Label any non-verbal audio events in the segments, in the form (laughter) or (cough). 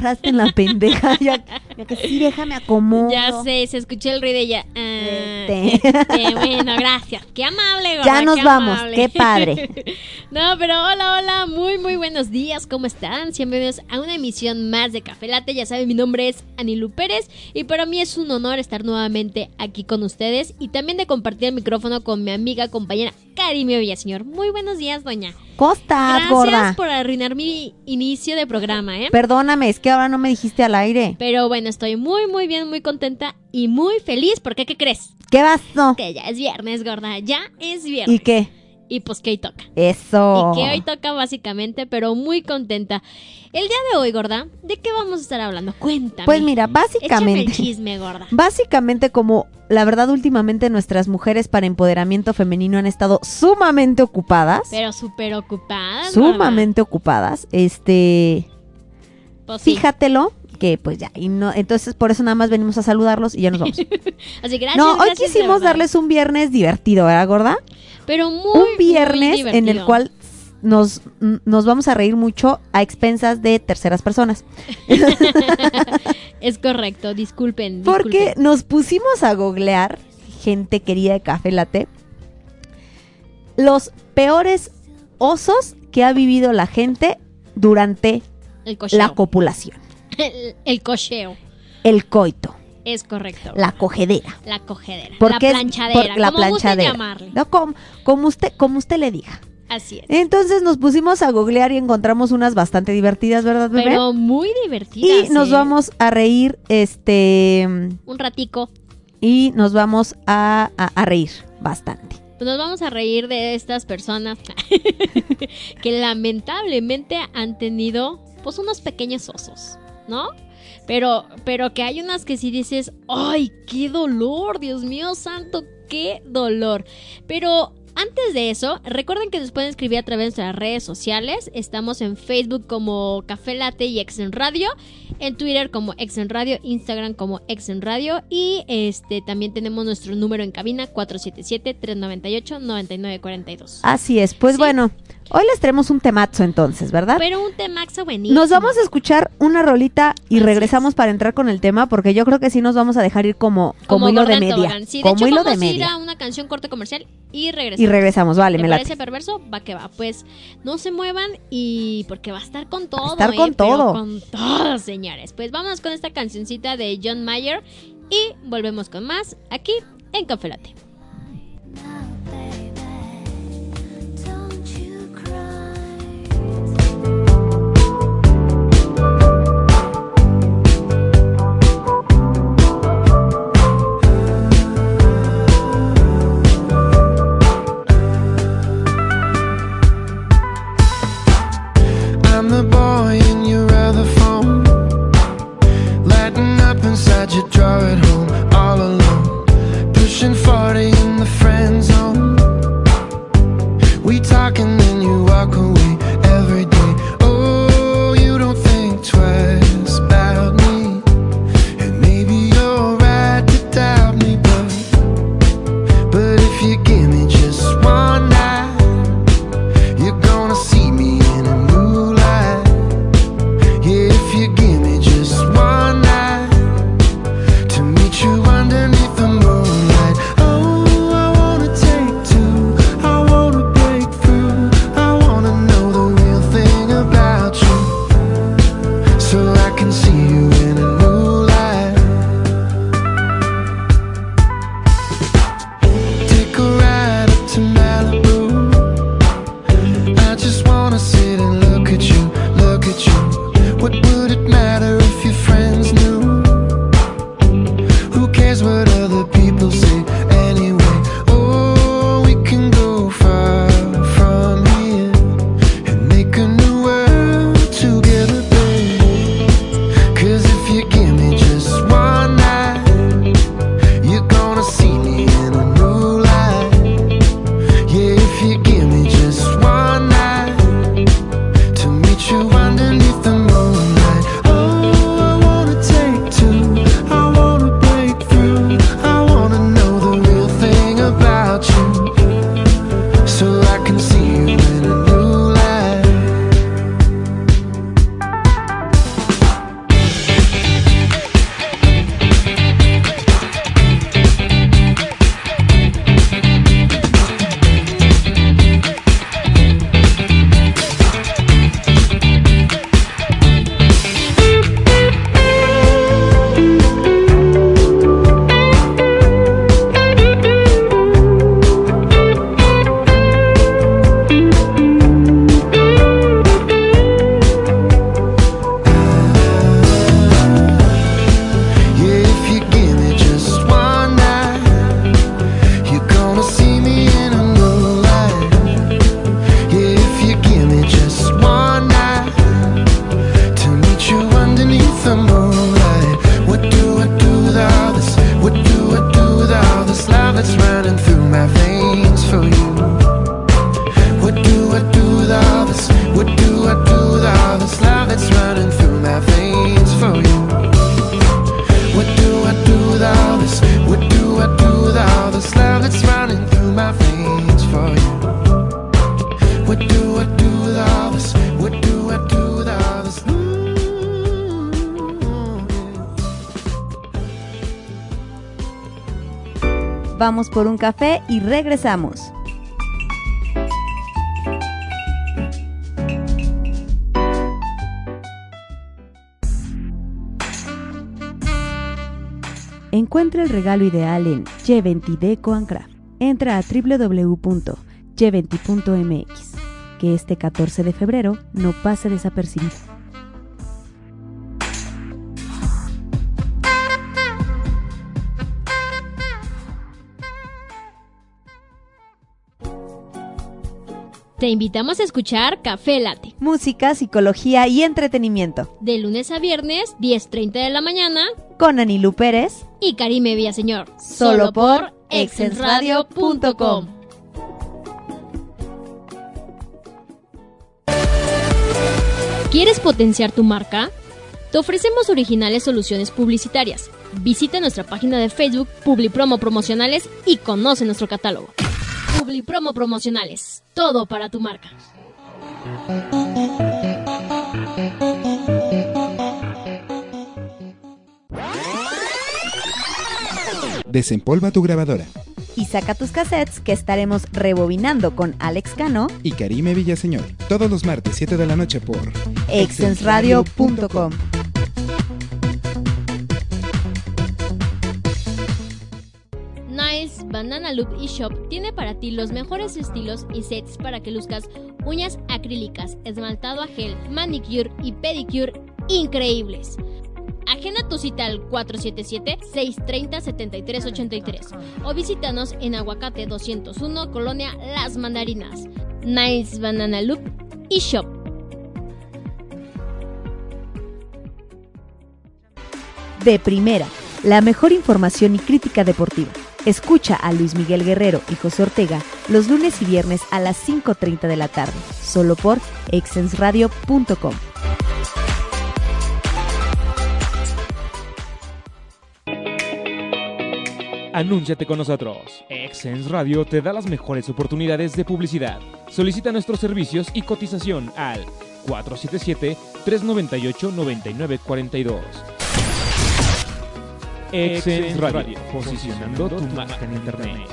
Agarraste en la pendeja. Ya, que sí, déjame acomodo. Ya sé, se escuchó el ruido de ella. Ah, Este. este, bueno, gracias. Qué amable, gorda, Ya nos qué vamos, amable. qué padre. (laughs) no, pero hola, hola, muy, muy buenos días. ¿Cómo están? Bienvenidos a una emisión más de Café Latte. Ya saben, mi nombre es Anilu Pérez y para mí es un honor estar nuevamente aquí con ustedes y también de compartir el micrófono con mi amiga, compañera Karimio Villaseñor. Muy buenos días, doña. ¿Cómo estás, Gracias gorda? por arruinar mi inicio de programa, ¿eh? Perdóname, es que ahora no me dijiste al aire. Pero bueno, estoy muy, muy bien, muy contenta y muy feliz. porque qué crees? ¿Qué pasó? Que ya es viernes, gorda. Ya es viernes. ¿Y qué? Y pues que hoy toca. Eso. Y que hoy toca básicamente, pero muy contenta. El día de hoy, gorda, ¿de qué vamos a estar hablando? Cuéntame. Pues mira, Échame el básicamente. chisme, gorda. (laughs) Básicamente como la verdad últimamente nuestras mujeres para empoderamiento femenino han estado sumamente ocupadas. Pero súper ocupada. sumamente ocupadas. Este, Pues sí. fíjatelo que pues ya y no entonces por eso nada más venimos a saludarlos y ya nos vamos. (laughs) Así gracias. no, hoy gracias, quisimos darles un viernes divertido, ¿verdad, gorda? Pero muy. un viernes muy en el cual nos, nos vamos a reír mucho a expensas de terceras personas. (laughs) es correcto, disculpen. Porque disculpen. nos pusimos a googlear, gente querida de Café Latte, los peores osos que ha vivido la gente durante la copulación. El, (laughs) el cocheo. El coito, Es correcto. la cogedera. La cogedera. Porque la planchadera. por- la como planchadera. llamarle. No, como, como usted, como usted le diga. Así es. Entonces nos pusimos a googlear y encontramos unas bastante divertidas, ¿verdad, bebé? Pero muy divertidas. y nos ¿eh? vamos a reír, este, Un ratico. y nos vamos a, a- a reír bastante. Pues nos vamos a reír de estas personas (laughs) que lamentablemente han tenido pues unos pequeños osos, ¿no? Pero, pero que hay unas que sí dices, ¡ay, qué dolor! Dios mío santo, qué dolor. Pero antes de eso, recuerden que nos pueden escribir a través de nuestras redes sociales. Estamos en Facebook como Café Latte y Exen Radio, en Twitter como Exen Radio, Instagram como Exen Radio y este también tenemos nuestro número en cabina 477-398-9942. Así es, pues Sí. bueno, hoy les traemos un temazo entonces, ¿verdad? Pero un temaxo buenísimo. Nos vamos a escuchar una rolita y Así regresamos para entrar con el tema porque yo creo que sí nos vamos a dejar ir como, como, hilo gorda de media. Sí, de como hecho, hilo vamos de a ir media. a una canción corte comercial y regresamos. Y regresamos, vale, ¿Te me parece late. perverso? Va que va. Pues no se muevan y porque va a estar con todo. estar ¿eh? con Pero todo. con todo, Pues vámonos con esta cancioncita de John Mayer y volvemos con más aquí en Café y regresamos. Encuentra el regalo ideal en G20 Deco and Craft. Entra a www.g20.mx. Que este 14 de febrero no pase desapercibido. Te invitamos a escuchar Café Late. Música, psicología y entretenimiento. De lunes a viernes, 10.30 de la mañana. Con Anilú Pérez. Y Karime Villaseñor. Solo por exensradio.com. ¿Quieres potenciar tu marca? Te ofrecemos originales soluciones publicitarias. Visita nuestra página de Facebook Publipromo Promocionales y conoce nuestro catálogo. Publipromo Promocionales. Todo para tu marca. Desempolva tu grabadora. Y saca tus cassettes que estaremos rebobinando con Alex Cano. Y Karime Villaseñor. Todos los martes 7 de la noche por exensradio.com. Banana Loop eShop tiene para ti los mejores estilos y sets para que luzcas uñas acrílicas, esmaltado a gel, manicure y pedicure increíbles. Agenda tu cita al 477-630-7383 o visítanos en Aguacate 201, Colonia Las Mandarinas. Nice Banana Loop eShop. De primera, la mejor información y crítica deportiva. Escucha a Luis Miguel Guerrero y José Ortega los lunes y viernes a las 5.30 de la tarde, solo por exensradio.com. Anúnciate con nosotros. Exens Radio te da las mejores oportunidades de publicidad. Solicita nuestros servicios y cotización al 477-398-9942. Exens Radio, posicionando tu marca en Internet.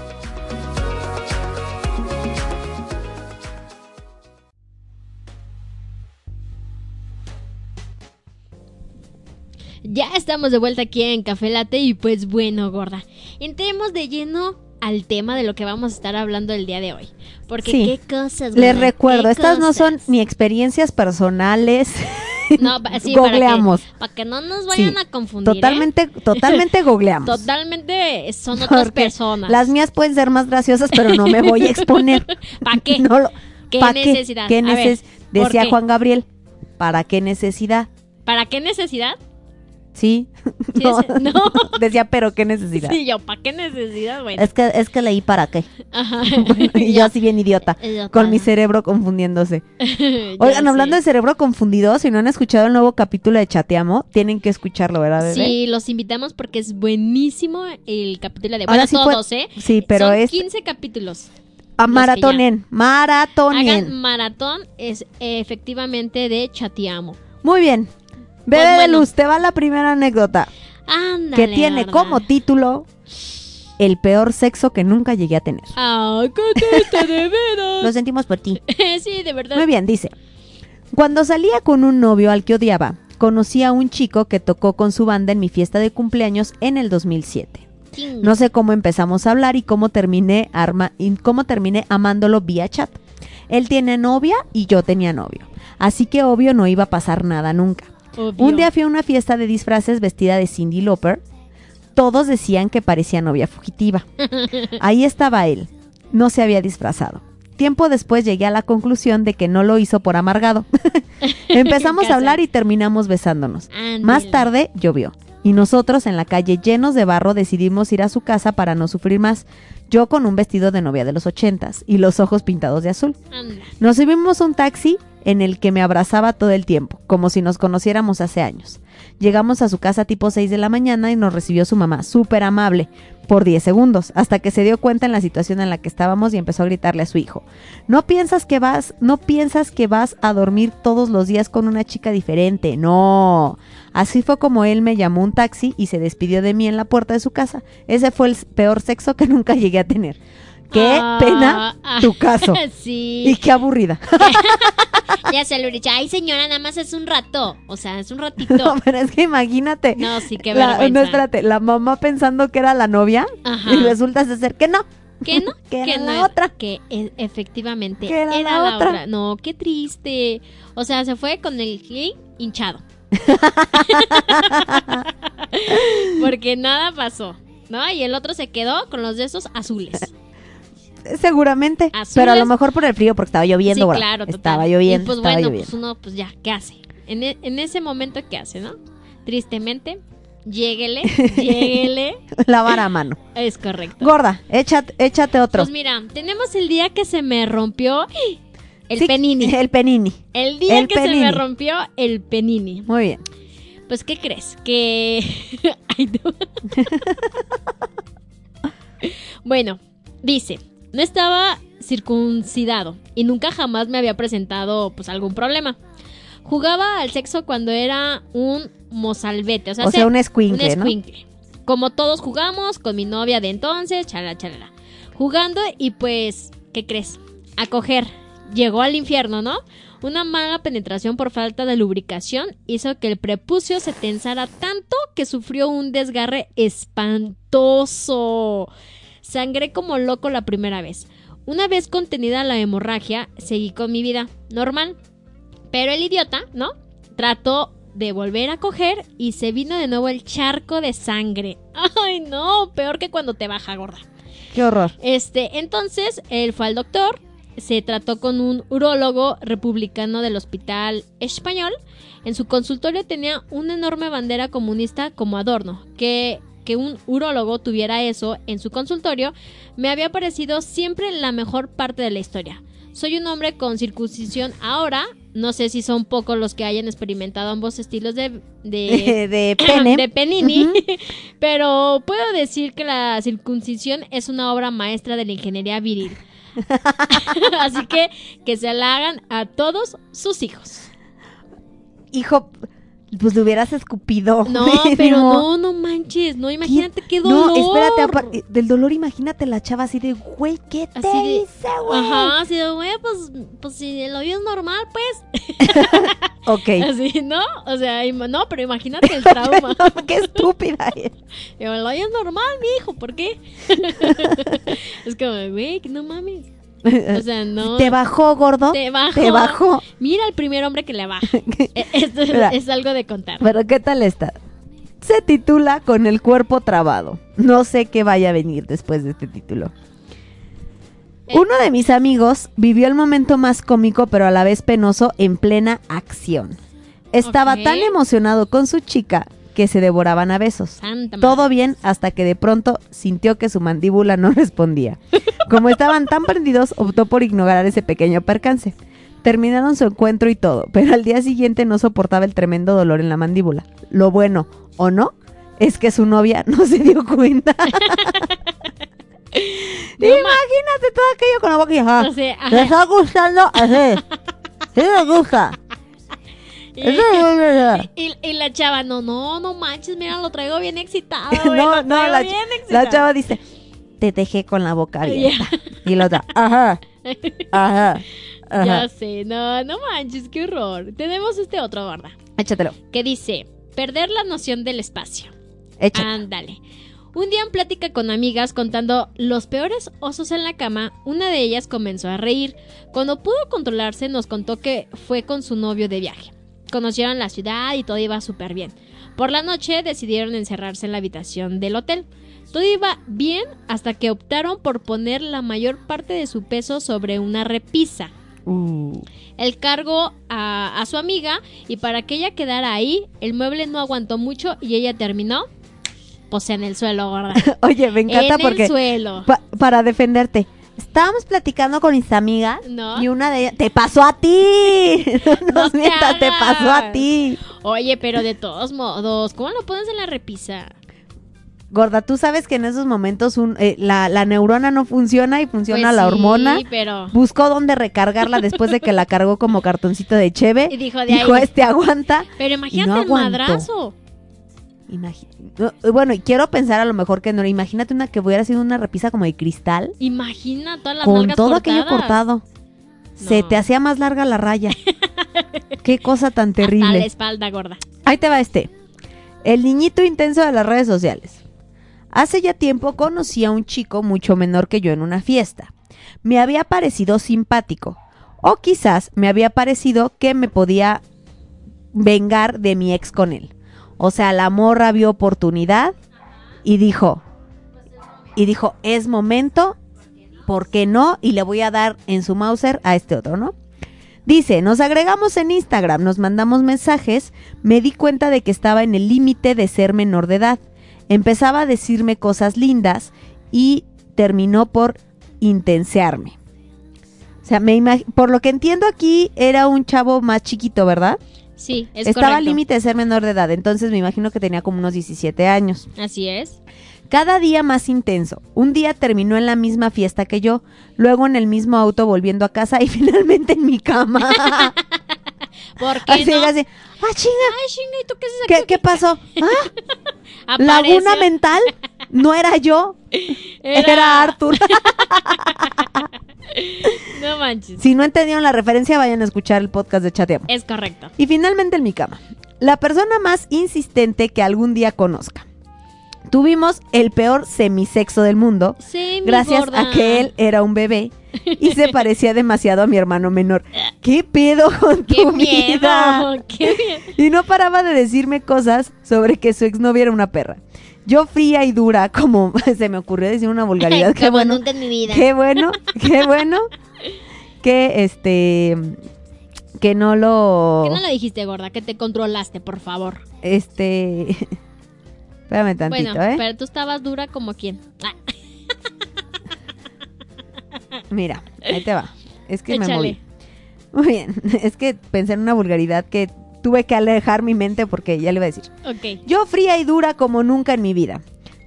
Ya estamos de vuelta aquí en Café Late y pues bueno, gorda. Entremos de lleno al tema de lo que vamos a estar hablando el día de hoy. Porque Sí. qué cosas. Les gorda, recuerdo, qué estas no son ni experiencias personales. (laughs) No, sí, para que- googleamos. Para que, no nos vayan Sí, a confundir. ¿eh? Totalmente, (laughs) totalmente googleamos. Totalmente son otras Porque personas. Las mías pueden ser más graciosas, pero no me voy a exponer. (laughs) ¿Para qué? No lo- ¿Qué ¿pa' necesidad? ¿Qué A ver, neces- ¿por Decía qué? Juan Gabriel, ¿para qué necesidad? ¿Para qué necesidad? Sí. Sí, (laughs) no. ese- no. (laughs) Decía, pero qué necesidad. Sí, yo, ¿para qué necesidad, güey? Es que, es que leí para qué. Ajá. (laughs) y yo así bien idiota. Idiota. Con mi cerebro confundiéndose. Oigan, hablando de cerebro confundido, si no han escuchado el nuevo capítulo de Chateamo, tienen que escucharlo, ¿verdad, bebé? Sí, los invitamos porque es buenísimo el capítulo de Ahora bueno, sí fue- todos, ¿eh? Sí, pero Son es 15 capítulos. a los que maratonen, Hagan maratonen. maratón, es efectivamente de Chateamo. Muy bien. Bebé Pues de luz, te va la primera anécdota Ándale. que tiene como título El peor sexo que nunca llegué a tener. ¡Ay, qué triste, de (laughs) veras! Lo sentimos por ti. (laughs) sí, de verdad. Muy bien, dice. Cuando salía con un novio al que odiaba, conocí a un chico que tocó con su banda en mi fiesta de cumpleaños en el 2007. Ching. No sé cómo empezamos a hablar y cómo terminé, arma, y cómo terminé amándolo vía chat. Él tiene novia y yo tenía novio. Así que obvio no iba a pasar nada nunca. Obvio. Un día fui a una fiesta de disfraces vestida de Cindy Lauper. Todos decían que parecía novia fugitiva. (laughs) Ahí estaba él. No se había disfrazado. Tiempo después llegué a la conclusión de que no lo hizo por amargado. (laughs) Empezamos a hablar y terminamos besándonos. Más tarde llovió. Y nosotros en la calle llenos de barro decidimos ir a su casa para no sufrir más. Yo con un vestido de novia de los ochentas y los ojos pintados de azul. Nos subimos un taxi en el que me abrazaba todo el tiempo, como si nos conociéramos hace años. Llegamos a su casa tipo 6 de la mañana y nos recibió su mamá, súper amable. por 10 segundos, hasta que se dio cuenta en la situación en la que estábamos y empezó a gritarle a su hijo. No piensas que vas, no piensas que vas a dormir todos los días con una chica diferente, no. Así fue como él me llamó un taxi y se despidió de mí en la puerta de su casa. Ese fue el peor sexo que (laughs) nunca llegué a tener. Qué Ah, pena ah, tu caso. (laughs) sí. Y qué aburrida. (laughs) (laughs) Ya se lo he dicho. Ay, señora, nada más es un rato. O sea, es un ratito. No, pero es que imagínate. No, sí, qué la, vergüenza. no, espérate, la mamá pensando que era la novia Ajá. y resulta ser que no. ¿Que no? Que era no la otra. Que e- efectivamente Que era era, la otra. otra. No, qué triste. O sea, se fue con el gay hinchado. Porque nada pasó. ¿No? Y el otro se quedó con los de esos azules. Seguramente. Azules. Pero a lo mejor por el frío, porque estaba lloviendo. sí, claro, total. Estaba lloviendo. Y pues estaba bueno, lloviendo. pues uno, pues ya, ¿qué hace? En, e- en ese momento, ¿qué hace, no? Tristemente, lléguele, (laughs) lléguele. Lavar a mano. Es correcto. Gorda, échate, échate otro. Pues mira, tenemos el día que se me rompió el Sí, penini. (laughs) El penini. El día el que se me rompió el penini. Muy bien. Pues, ¿qué crees? Que. (laughs) Ay, bueno, dice: No estaba circuncidado y nunca jamás me había presentado pues algún problema. Jugaba al sexo cuando era un mozalbete, o sea, O sea, se- un escuincle, ¿no? escuincle. Como todos jugamos con mi novia de entonces, chalala, chalala. Jugando y pues, ¿qué crees? A coger. Llegó al infierno, ¿no? Una mala penetración por falta de lubricación hizo que el prepucio se tensara tanto que sufrió un desgarre espantoso. Sangré como loco la primera vez. Una vez contenida la hemorragia, seguí con mi vida normal. Pero el idiota, ¿no? Trató de volver a coger y se vino de nuevo el charco de sangre. (laughs) Ay, no, peor que cuando te baja gorda. Qué horror. Este, entonces, él fue al doctor, se trató con un urólogo republicano del Hospital Español. En su consultorio tenía una enorme bandera comunista como adorno. Que, que un urólogo tuviera eso en su consultorio me había parecido siempre la mejor parte de la historia. Soy un hombre con circuncisión ahora. No sé si son pocos los que hayan experimentado ambos estilos de, de, (laughs) De, (clears throat) de pene. de Penini, (laughs) pero puedo decir que la circuncisión es una obra maestra de la ingeniería viril. (laughs) Así que que se la hagan a todos sus hijos. Hijo, pues le hubieras escupido. (laughs) No, pero no, no manches, no, imagínate qué dolor. No, espérate, eh, del dolor imagínate la chava así de, güey, ¿qué te Así de- hice, güey? Ajá, así de, güey, pues, pues si el hoyo es normal, pues, (laughs) Ok. así, ¿no? O sea, no, pero imagínate el (laughs) trauma. Qué estúpida es. El hoyo es normal, mi hijo, ¿por qué? es como, güey, que no mames. O sea, (laughs) no. ¿Te bajó, gordo? Te bajó. ¿Te bajó? Mira el primer hombre que le baja. (laughs) Esto es, algo de contar. Pero ¿qué tal está? Se titula Con el cuerpo trabado. No sé qué vaya a venir después de este título. Eh. Uno de mis amigos vivió el momento más cómico pero a la vez penoso en plena acción. Estaba tan emocionado con su chica que se devoraban a besos. Todo bien hasta que de pronto sintió que su mandíbula no (laughs) respondía. Como estaban tan prendidos, optó por ignorar ese pequeño percance. Terminaron su encuentro y todo, pero al día siguiente no soportaba el tremendo dolor en la mandíbula. Lo bueno, o no, es que su novia (laughs) no se dio cuenta. (laughs) No Imagínate todo aquello con la boca y ajá. O sea, ajá. ¿Te está gustando? Así. Sí me gusta. Y, verdad. la chava, no, no, no manches, mira, lo traigo bien excitado. (laughs) güey, No, no, la, chava dice, te dejé con la boca abierta. Y la otra, (laughs) ajá, ajá, Ya sé, no, no manches, qué horror. Tenemos este otro, gorda, Échatelo, que dice, perder la noción del espacio. échatelo. Ándale. Un día en plática con amigas contando los peores osos en la cama, una de ellas comenzó a reír. Cuando pudo controlarse nos contó que fue con su novio de viaje. Conocieron la ciudad y todo iba súper bien. Por la noche decidieron encerrarse en la habitación del hotel. Todo iba bien hasta que optaron por poner la mayor parte de su peso sobre una repisa. Uh. El cargo a, a su amiga y para que ella quedara ahí, el mueble no aguantó mucho y ella terminó, pues en el suelo, gorda. (laughs) Oye, me encanta en porque el suelo. pa- para defenderte. Estábamos platicando con mis amigas No. y una de ellas te pasó a ti. (laughs) No nos (laughs) te mientas, te pasó a ti. Oye, pero de todos modos, ¿cómo lo pones en la repisa? Gorda, tú sabes que en esos momentos un- eh, la, la neurona no funciona y funciona Pues la sí, hormona. pero Buscó dónde recargarla después de que la cargó como cartoncito de cheve. (laughs) Y dijo, de Dijo, ahí. este aguanta. pero imagínate no el madrazo. Imagi- no, eh, bueno, y quiero pensar a lo mejor que no. Imagínate una que hubiera sido una repisa como de cristal. Imagina todas las con todo aquello cortado. Se te hacía más larga la raya. (laughs) Qué cosa tan Hasta la terrible. espalda gorda. Ahí te va este. El niñito intenso de las redes sociales. Hace ya tiempo conocí a un chico mucho menor que yo en una fiesta. Me había parecido simpático. O quizás me había parecido que me podía vengar de mi ex con él. O sea, la morra vio oportunidad y dijo, y dijo, es momento, ¿por qué no? Y le voy a dar en su Mauser a este otro, ¿no? Dice, nos agregamos en Instagram, nos mandamos mensajes, me di cuenta de que estaba en el límite de ser menor de edad. Empezaba a decirme cosas lindas y terminó por intensearme. O sea, me por lo que entiendo aquí era un chavo más chiquito, ¿verdad? Sí, es Estaba al límite de ser menor de edad, entonces me imagino que tenía como unos 17 años. Así es. Cada día más intenso. Un día terminó en la misma fiesta que yo, luego en el mismo auto volviendo a casa (laughs) y finalmente en mi cama. (laughs) ¿Por qué así, no? así, ah, chinga, Ay, chinga, ¿y tú qué haces aquí? ¿qué, qué pasó? (laughs) ¿Ah? ¿Laguna mental? No era yo, era, Arthur. (laughs) (laughs) No manches. si no entendieron la referencia, vayan a escuchar el podcast de Chateamos. Es correcto. Y finalmente en mi cama. La persona más insistente que algún día conozca. Tuvimos el peor semisexo del mundo. Gracias a que él era un bebé y se parecía demasiado a mi hermano menor. (laughs) ¿Qué pedo con ¡Qué tu miedo! vida? ¡Qué miedo! Y no paraba de decirme cosas sobre que su exnovia era una perra. Yo fría y dura, como (laughs) se me ocurrió decir una vulgaridad. (laughs) qué Como bueno. nunca en mi vida. Qué bueno, qué bueno. Que este que no lo ¿Qué no lo dijiste, gorda? Que te controlaste, por favor. este Espérame tantito, bueno, ¿eh? pero tú estabas dura como quién. Ah, Mira, ahí te va. Es que me moví. Muy bien, (laughs) es que pensé en una vulgaridad que tuve que alejar mi mente porque ya le iba a decir. ok. Yo fría y dura como nunca en mi vida.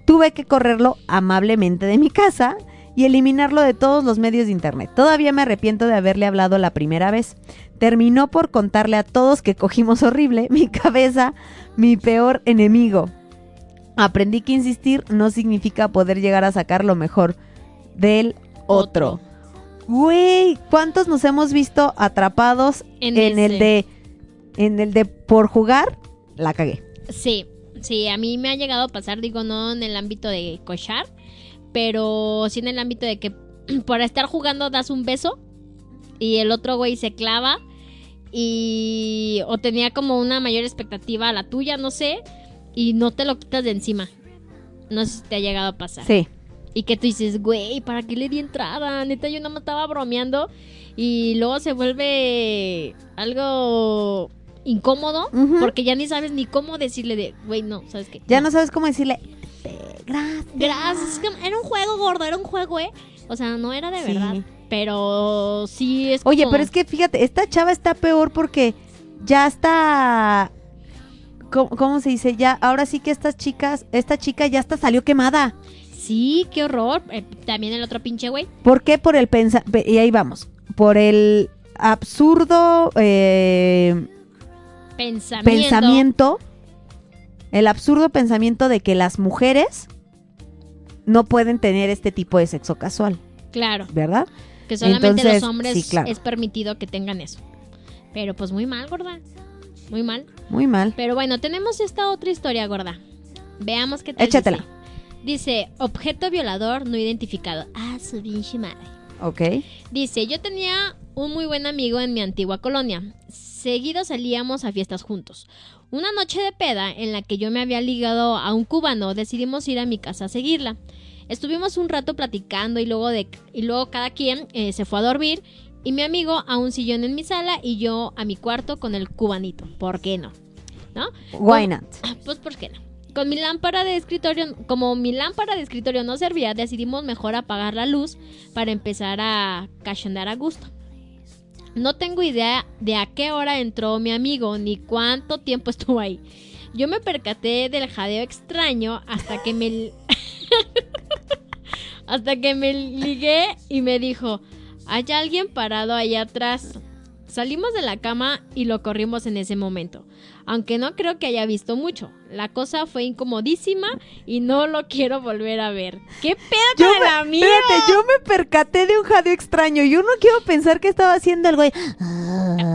Tuve que correrlo amablemente de mi casa y eliminarlo de todos los medios de internet. Todavía me arrepiento de haberle hablado la primera vez. Terminó por contarle a todos que cogimos horrible, (laughs) mi cabeza, mi peor enemigo. Aprendí que insistir no significa poder llegar a sacar lo mejor del otro. Güey, ¿cuántos nos hemos visto atrapados En en, el de en el de por jugar? La cagué. Sí, sí, a mí me ha llegado a pasar, digo, no en el ámbito de cochar, pero sí en el ámbito de que (clears throat) por estar jugando das un beso y el otro güey se clava y o tenía como una mayor expectativa a la tuya, no sé, y no te lo quitas de encima. No sé si te ha llegado a pasar. Sí. Y que tú dices, güey, ¿para qué le di entrada? Neta, yo no me estaba bromeando. Y luego se vuelve algo incómodo. Porque ya ni sabes ni cómo decirle de, güey, no, ¿sabes qué? Ya no sabes cómo decirle. "Este, Gracias. Gracias. Era un juego gordo, era un juego, ¿eh? O sea, no era de Sí. verdad. Pero sí es Oye, como- pero es que fíjate, esta chava está peor porque ya está. ¿Cómo, cómo se dice? Ya, ahora sí que estas chicas, esta chica ya hasta salió quemada. Sí, qué horror. Eh, también el otro pinche güey. ¿Por qué? Por el pensa y ahí vamos. Por el absurdo eh, Pensamiento. pensamiento. El absurdo pensamiento de que las mujeres no pueden tener este tipo de sexo casual, Claro. ¿verdad? Que solamente Entonces, los hombres sí, claro. es permitido que tengan eso. Pero pues muy mal, gorda. Muy mal. Muy mal. Pero bueno, tenemos esta otra historia, gorda. Veamos qué tal. Échatela. Dice. Dice, objeto violador no identificado. Ah, su pinche madre. Ok. Dice, yo tenía un muy buen amigo en mi antigua colonia. Seguido salíamos a fiestas juntos. Una noche de peda en la que yo me había ligado a un cubano, decidimos ir a mi casa a seguirla. Estuvimos un rato platicando y luego, de, y luego cada quien eh, se fue a dormir y mi amigo a un sillón en mi sala y yo a mi cuarto con el cubanito. ¿Por qué no? ¿No? Why not? Pues ¿por qué no? Con mi lámpara de escritorio, como mi lámpara de escritorio no servía, decidimos mejor apagar la luz para empezar a cachondear a gusto. No tengo idea de a qué hora entró mi amigo ni cuánto tiempo estuvo ahí. Yo me percaté del jadeo extraño hasta que me... (laughs) hasta que me ligué y me dijo, hay alguien parado ahí atrás. Salimos de la cama y lo corrimos en ese momento. Aunque no creo que haya visto mucho. La cosa fue incomodísima y no lo (laughs) quiero volver a ver. ¿Qué pedo con me, amigo? espérate, yo me percaté de un jadeo extraño. Yo no quiero pensar que estaba haciendo el güey.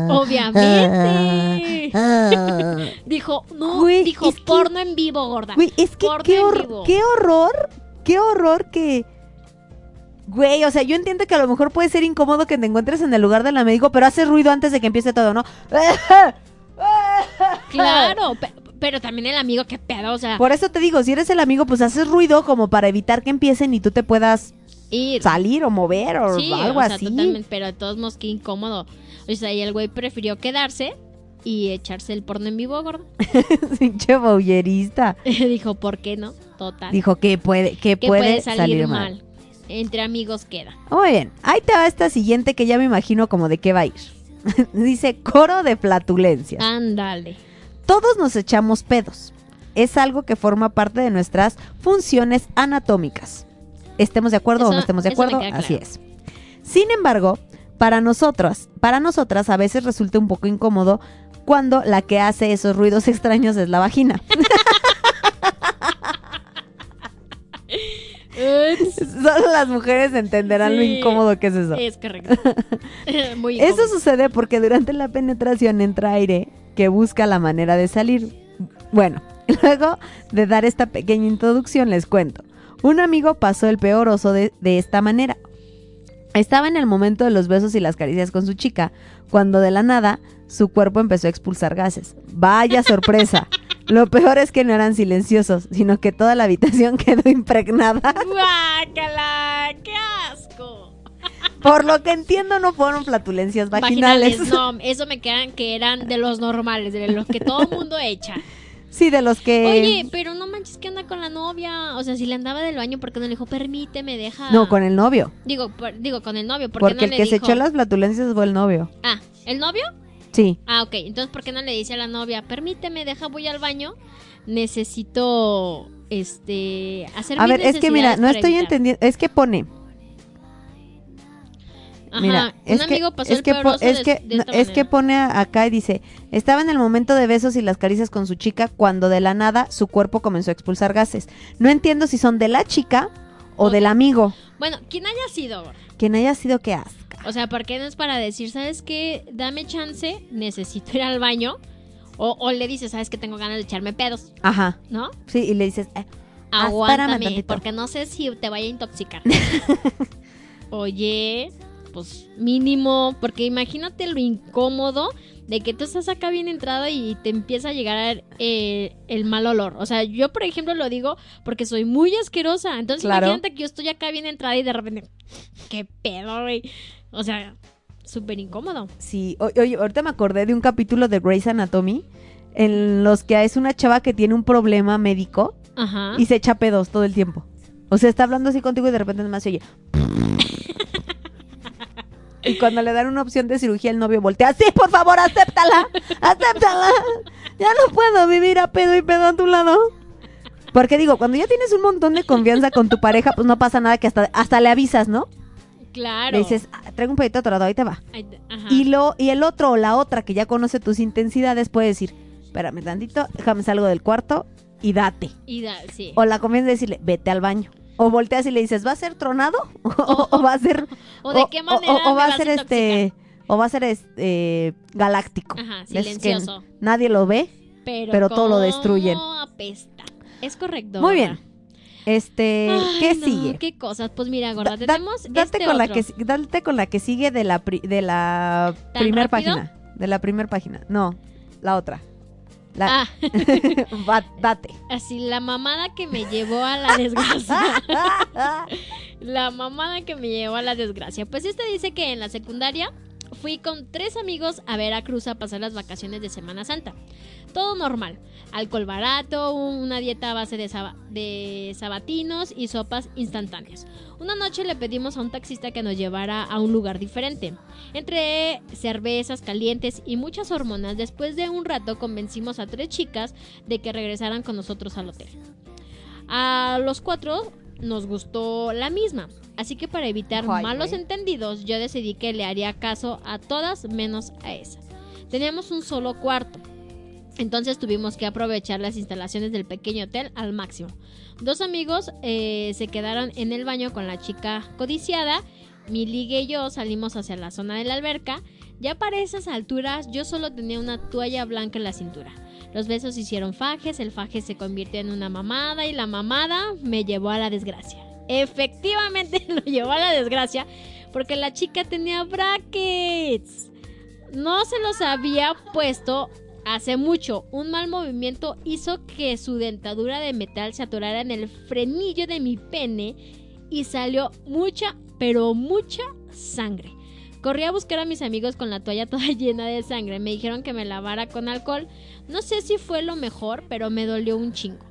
Obviamente. Ah. (laughs) Dijo, no, Güey, dijo que- porno en vivo, gorda. Güey, es que Porno qué, hor- qué horror, qué horror que... Güey, o sea, yo entiendo que a lo mejor puede ser incómodo que te encuentres en el lugar del amigo, pero haces ruido antes de que empiece todo, ¿no? (laughs) (laughs) Claro, pe- pero también el amigo, qué pedo, o sea, Por eso te digo, si eres el amigo, pues haces ruido como para evitar que empiecen y tú te puedas ir. salir o mover o Sí, algo o sea, así. totalmente, pero de todos modos, qué incómodo. O sea, y el güey prefirió quedarse y echarse el porno en vivo, gordo. (laughs) Pinche boullerista. (laughs) Dijo, ¿por qué no? Total. Dijo que puede, que que puede, salir, mal. mal. Entre amigos queda. Muy bien, ahí te va esta siguiente que ya me imagino como de qué va a ir. (laughs) Dice coro de flatulencias. Ándale. Todos nos echamos pedos. Es algo que forma parte de nuestras funciones anatómicas. Estemos de acuerdo o no estemos de acuerdo, así claro. es. Sin embargo, para nosotras, para nosotras a veces resulta un poco incómodo cuando la que hace esos ruidos (laughs) extraños es la vagina. (laughs) (laughs) Solo las mujeres entenderán lo incómodo que es eso. Es correcto. (laughs) Muy Eso sucede porque durante la penetración entra aire que busca la manera de salir. Bueno, (laughs) luego de dar esta pequeña introducción les cuento. Un amigo pasó el peor oso de, de esta manera. Estaba en el momento de los besos y las caricias con su chica, cuando de la nada su cuerpo empezó a expulsar gases. Vaya sorpresa. (laughs) Lo peor es que no eran silenciosos, sino que toda la habitación (laughs) quedó impregnada. ¡Guácala! ¡Qué asco! Por lo que entiendo no fueron flatulencias vaginales. No, (laughs) eso me quedan que eran de los normales, de los que todo mundo echa. Sí, de los que... Oye, pero no manches que anda con la novia. O sea, si le andaba del baño, ¿por qué no le dijo, permíteme, deja? No, con el novio. Digo, por- digo con el novio, ¿por qué Porque no el le que se echó las flatulencias fue el novio. Ah, ¿el novio? Sí. Ah, ok. Entonces, ¿por qué no le dice a la novia, permíteme, deja, voy al baño? Necesito, este, hacer A mis ver, es que mira, no estoy evitar". entendiendo. Es que pone. Ajá, Mira, un es que, amigo pasó es el que, po- es de- que, de esta es que pone acá y dice, estaba en el momento de besos y las caricias con su chica cuando de la nada su cuerpo comenzó a expulsar gases. No entiendo si son de la chica o del amigo. Bueno, quien haya sido. Quien haya sido que asca. O sea, ¿por qué no es para decir, sabes qué? Dame chance, necesito ir al baño. O, o le dices, sabes que tengo ganas de echarme pedos, Ajá. ¿no? Sí, y le dices, eh, Aguántame, porque no sé si te vaya a intoxicar. (laughs) Oye, pues mínimo, porque imagínate lo incómodo de que tú estás acá bien entrado y te empieza a llegar eh, el mal olor. O sea, yo por ejemplo lo digo porque soy muy asquerosa. Entonces Claro. imagínate que yo estoy acá bien entrada y de repente, ¿qué pedo, güey? O sea, súper incómodo. Sí, o- oye, ahorita me acordé de un capítulo de Grey's Anatomy en los que es una chava que tiene un problema médico Ajá. y se echa pedos todo el tiempo. O sea, está hablando así contigo y de repente nomás se oye. Y cuando le dan una opción de cirugía, el novio voltea. Sí, por favor, acéptala. Acéptala. Ya no puedo vivir a pedo y pedo a tu lado. Porque digo, cuando ya tienes un montón de confianza con tu pareja, pues no pasa nada que hasta, hasta le avisas, ¿no? Claro. Le dices, "Ah, traigo un pedito atorado, ahí te va. Ay, ajá. Y, lo, y el otro o la otra que ya conoce tus intensidades puede decir, espérame tantito, déjame salgo del cuarto y date. Y da- sí. O la conviene decirle, vete al baño. O volteas y le dices, ¿va a ser tronado? (laughs) o, o va a ser... (laughs) ¿O de qué manera o- va a ser este... O va a ser este galáctico. Ajá, Es que silencioso. nadie lo ve. Pero, pero todo lo destruyen. apesta. Es correcto. Muy bien. Este, Ay, ¿qué no, sigue? ¿Qué cosas? Pues mira, gorda, Da- tenemos date, este con la que, date con la que sigue de la, pri- de la ¿Tan primer rápido? página. De la primer página. No, la otra. La, Ah, (laughs) date. así, la mamada que me llevó a la desgracia. (laughs) la mamada que me llevó a la desgracia. Pues este dice que en la secundaria fui con tres amigos a Veracruz a pasar las vacaciones de Semana Santa. Todo normal. Alcohol barato, una dieta a base de, de sabatinos y sopas instantáneas. Una noche le pedimos a un taxista que nos llevara a un lugar diferente. Entre cervezas calientes y muchas hormonas, después de un rato convencimos a tres chicas de que regresaran con nosotros al hotel. A los cuatro nos gustó la misma, así que para evitar Ay, malos entendidos, yo decidí que le haría caso a todas menos a esa. Teníamos un solo cuarto, entonces tuvimos que aprovechar las instalaciones del pequeño hotel al máximo. Dos amigos eh, se quedaron en el baño con la chica codiciada. Mi ligue y yo salimos hacia la zona de la alberca. Ya para esas alturas yo solo tenía una toalla blanca en la cintura. Los besos hicieron fajes, el faje se convirtió en una mamada y la mamada me llevó a la desgracia. Efectivamente (laughs) lo llevó a la desgracia porque la chica tenía brackets. No se los había puesto hace mucho. Un mal movimiento hizo que su dentadura de metal se atorara en el frenillo de mi pene y salió mucha, pero mucha sangre. Corrí a buscar a mis amigos con la toalla (laughs) toda llena de sangre. Me dijeron que me lavara con alcohol. No sé si fue lo mejor, pero me dolió un chingo.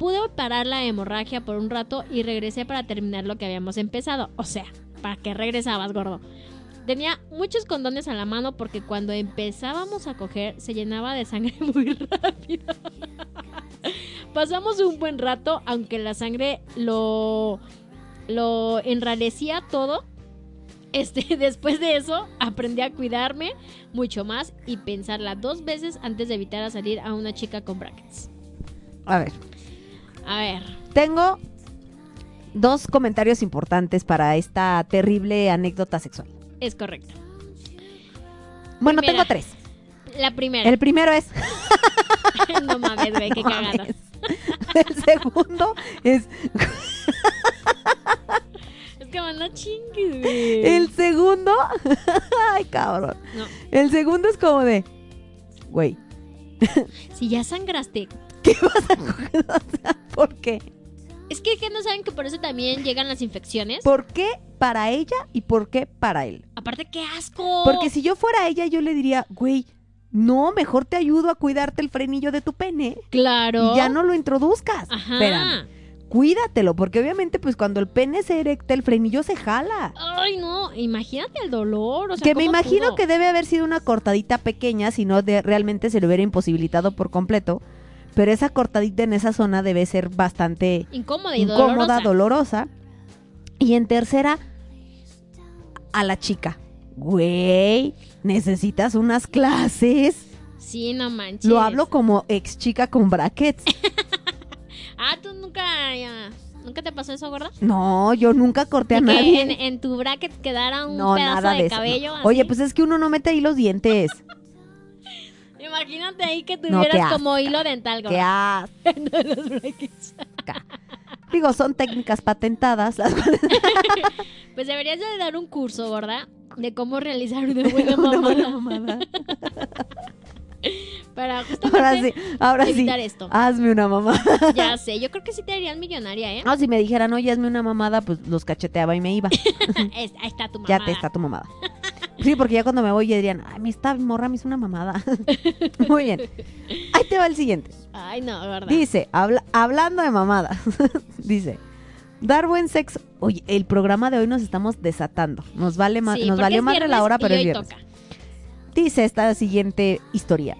Pude parar la hemorragia por un rato y regresé para terminar lo que habíamos empezado. O sea, ¿para qué regresabas, gordo? Tenía muchos condones a la mano porque cuando empezábamos a coger se llenaba de sangre (laughs) muy rápido. Pasamos un buen rato, aunque la sangre lo, lo enrarecía todo. Este, (laughs) después de eso, aprendí a cuidarme mucho más y pensarla dos veces antes de evitar salir a una chica con brackets. A ver, A ver, tengo dos comentarios importantes para esta terrible anécdota sexual. es correcto. Bueno, Primera. tengo tres. La primera. El primero es, (laughs) no mames, güey, qué (laughs) No cagada. el segundo es, (laughs) Es que no chingues, güey. el segundo, ay cabrón. No. El segundo es como de, güey, Si ya sangraste. ¿Qué vas a coger? (laughs) O sea, ¿Por qué? Es que, que no saben que por eso también llegan las infecciones. ¿Por qué para ella y por qué para él? Aparte, qué asco. Porque si yo fuera ella, yo le diría, güey, no, mejor te ayudo a cuidarte el frenillo de tu pene Claro. y ya no lo introduzcas. Ajá. Espérame, cuídatelo, porque obviamente, pues cuando el pene se erecta, el frenillo se jala. Ay, no. Imagínate el dolor. O sea, que me ¿cómo imagino pudo? que debe haber sido una cortadita pequeña, si no realmente se lo hubiera imposibilitado por completo. Pero esa cortadita en esa zona debe ser bastante Incómoda y incómoda, dolorosa. dolorosa. Y en tercera, a la chica. Güey, necesitas unas clases. Sí, no manches. Lo hablo como ex chica con brackets. (laughs) Ah, tú nunca. ya, ¿Nunca te pasó eso, gorda? No, yo nunca corté a De que nadie. en, en tu bracket quedara un no, pedazo nada de, de eso. no. cabello. Oye, pues es que uno no mete ahí los dientes. (laughs) Imagínate ahí que No, qué tuvieras como hilo dental, Qué (laughs) los brackets. Digo, son técnicas patentadas. las cuales- (laughs) (laughs) Pues deberías de dar un curso, gorda, de cómo realizar una buena Una mamada. buena mamada. Para justamente Ahora sí, ahora sí. esto. Hazme una mamada. Ya sé, yo creo que sí te harían millonaria, ¿eh? No, si me dijeran, oye, hazme una mamada, pues los cacheteaba y me iba. Ahí está tu mamá. Ya te está tu mamada. Sí, porque ya cuando me voy ya dirían, ay, mi esta morra me hizo una mamada. (laughs) Muy bien. Ahí te va el siguiente. Ay, no, gorda. Dice, habla- hablando de mamada, (laughs) dice, dar buen sexo. Oye, el programa de hoy nos estamos desatando. Nos vale más, Sí, nos valió más de la hora, pero es viernes. toca. Dice esta siguiente historia.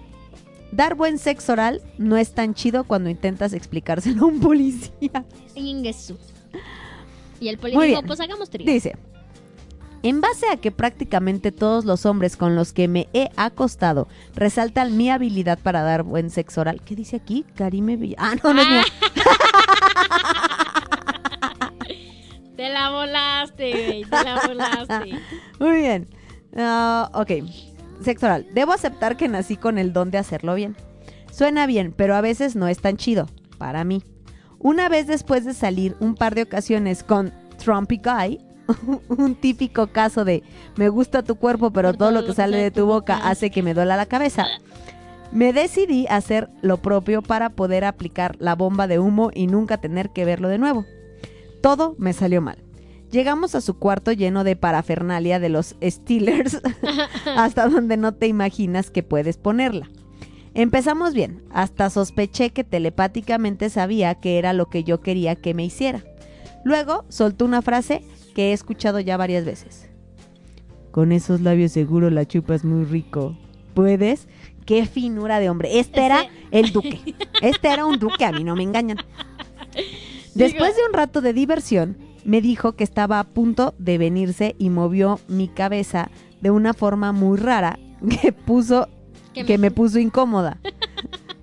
Dar buen sexo oral no es tan chido cuando intentas explicárselo a un policía. Ingesu. Y el poli Muy dijo, bien. pues hagamos trío. Dice, en base a que prácticamente todos los hombres con los que me he acostado resaltan mi habilidad para dar buen sexo oral. ¿Qué dice aquí? Karime Villa. Ah, no, no es mía. (laughs) Te la volaste, güey. Te la volaste. Muy bien. Ah, ok. Sexo oral. Debo aceptar que nací con el don de hacerlo bien. Suena bien, pero a veces no es tan chido. Para mí. Una vez después de salir un par de ocasiones con Trumpy Guy, (laughs) un típico caso de me gusta tu cuerpo, pero todo lo que sale de tu boca hace que me duela la cabeza. Me decidí a hacer lo propio para poder aplicar la bomba de humo y nunca tener que verlo de nuevo. Todo me salió mal. Llegamos a su cuarto lleno de parafernalia de los Steelers, (laughs) hasta donde no te imaginas que puedes ponerla. Empezamos bien, hasta sospeché que telepáticamente sabía que era lo que yo quería que me hiciera. Luego soltó una frase que he escuchado ya varias veces. Con esos labios seguro la chupas muy rico. ¿Puedes? Qué finura de hombre. Este era el duque. Este era un duque, a mí no me engañan. Después de un rato de diversión, me dijo que estaba a punto de venirse y movió mi cabeza de una forma muy rara que puso Que que me- me puso incómoda.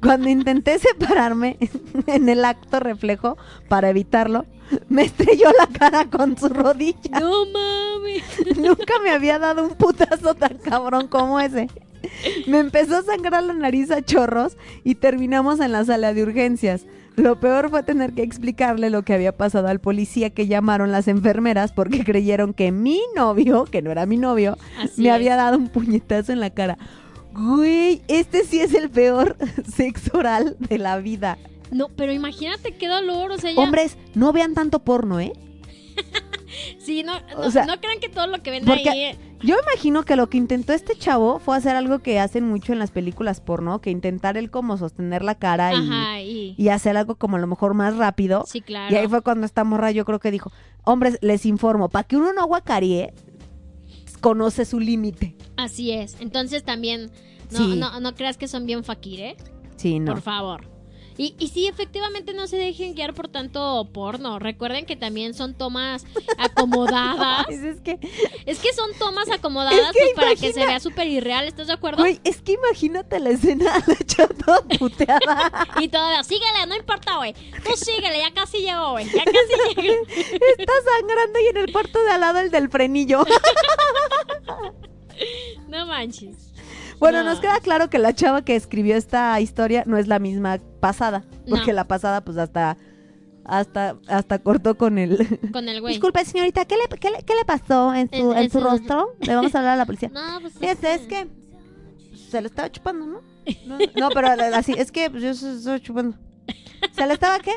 Cuando intenté separarme (laughs) en el acto reflejo para evitarlo, (laughs) me estrelló la cara con su rodilla. No mames. (laughs) Nunca me había dado un putazo tan cabrón como ese. Me empezó a sangrar la nariz a chorros y terminamos en la sala de urgencias. Lo peor fue tener que explicarle lo que había pasado al policía que llamaron las enfermeras porque creyeron que mi novio, que no era mi novio, Así me es. había dado un puñetazo en la cara. Güey, este sí es el peor (laughs) sexo oral de la vida. No, pero imagínate qué dolor, o sea, ya... Hombres, no vean tanto porno, ¿eh? (laughs) Sí, no, no, o sea, no crean que todo lo que ven porque- ahí... eh, Yo imagino que lo que intentó este chavo fue hacer algo que hacen mucho en las películas porno, que intentar él como sostener la cara y, Ajá, y... y hacer algo como a lo mejor más rápido. Sí, claro. Y ahí fue cuando esta morra yo creo que dijo, hombres, les informo, para que uno no aguacaree, conoce su límite. Así es. Entonces también... No, Sí. no, no creas que son bien fakir, ¿eh? Sí, no. Por favor. Y, y sí, efectivamente no se dejen guiar por tanto porno. Recuerden que también son tomas (laughs) acomodadas. Ay, es que, es que son tomas acomodadas (laughs) Es que pues, para que se vea súper irreal. ¿Estás de acuerdo? güey, es que imagínate la escena de la chava toda puteada. (laughs) Y todavía, síguele, no importa, güey. Tú síguele, ya casi llegó, güey. Ya casi llegó. Está sangrando y en el cuarto de al lado el del frenillo. No manches. Bueno, No. nos queda claro que la chava que escribió esta historia no es la misma pasada, porque No. la pasada pues hasta hasta hasta cortó con el (laughs) Con el güey. Disculpe, señorita, ¿qué le, qué le, qué le pasó en su, En- su su- rostro? Le vamos a hablar a la policía. (laughs) No, pues. Fíjese, es que se le estaba chupando, ¿no? No, no, pero así, es que pues, yo se estoy chupando. ¿Se le estaba qué?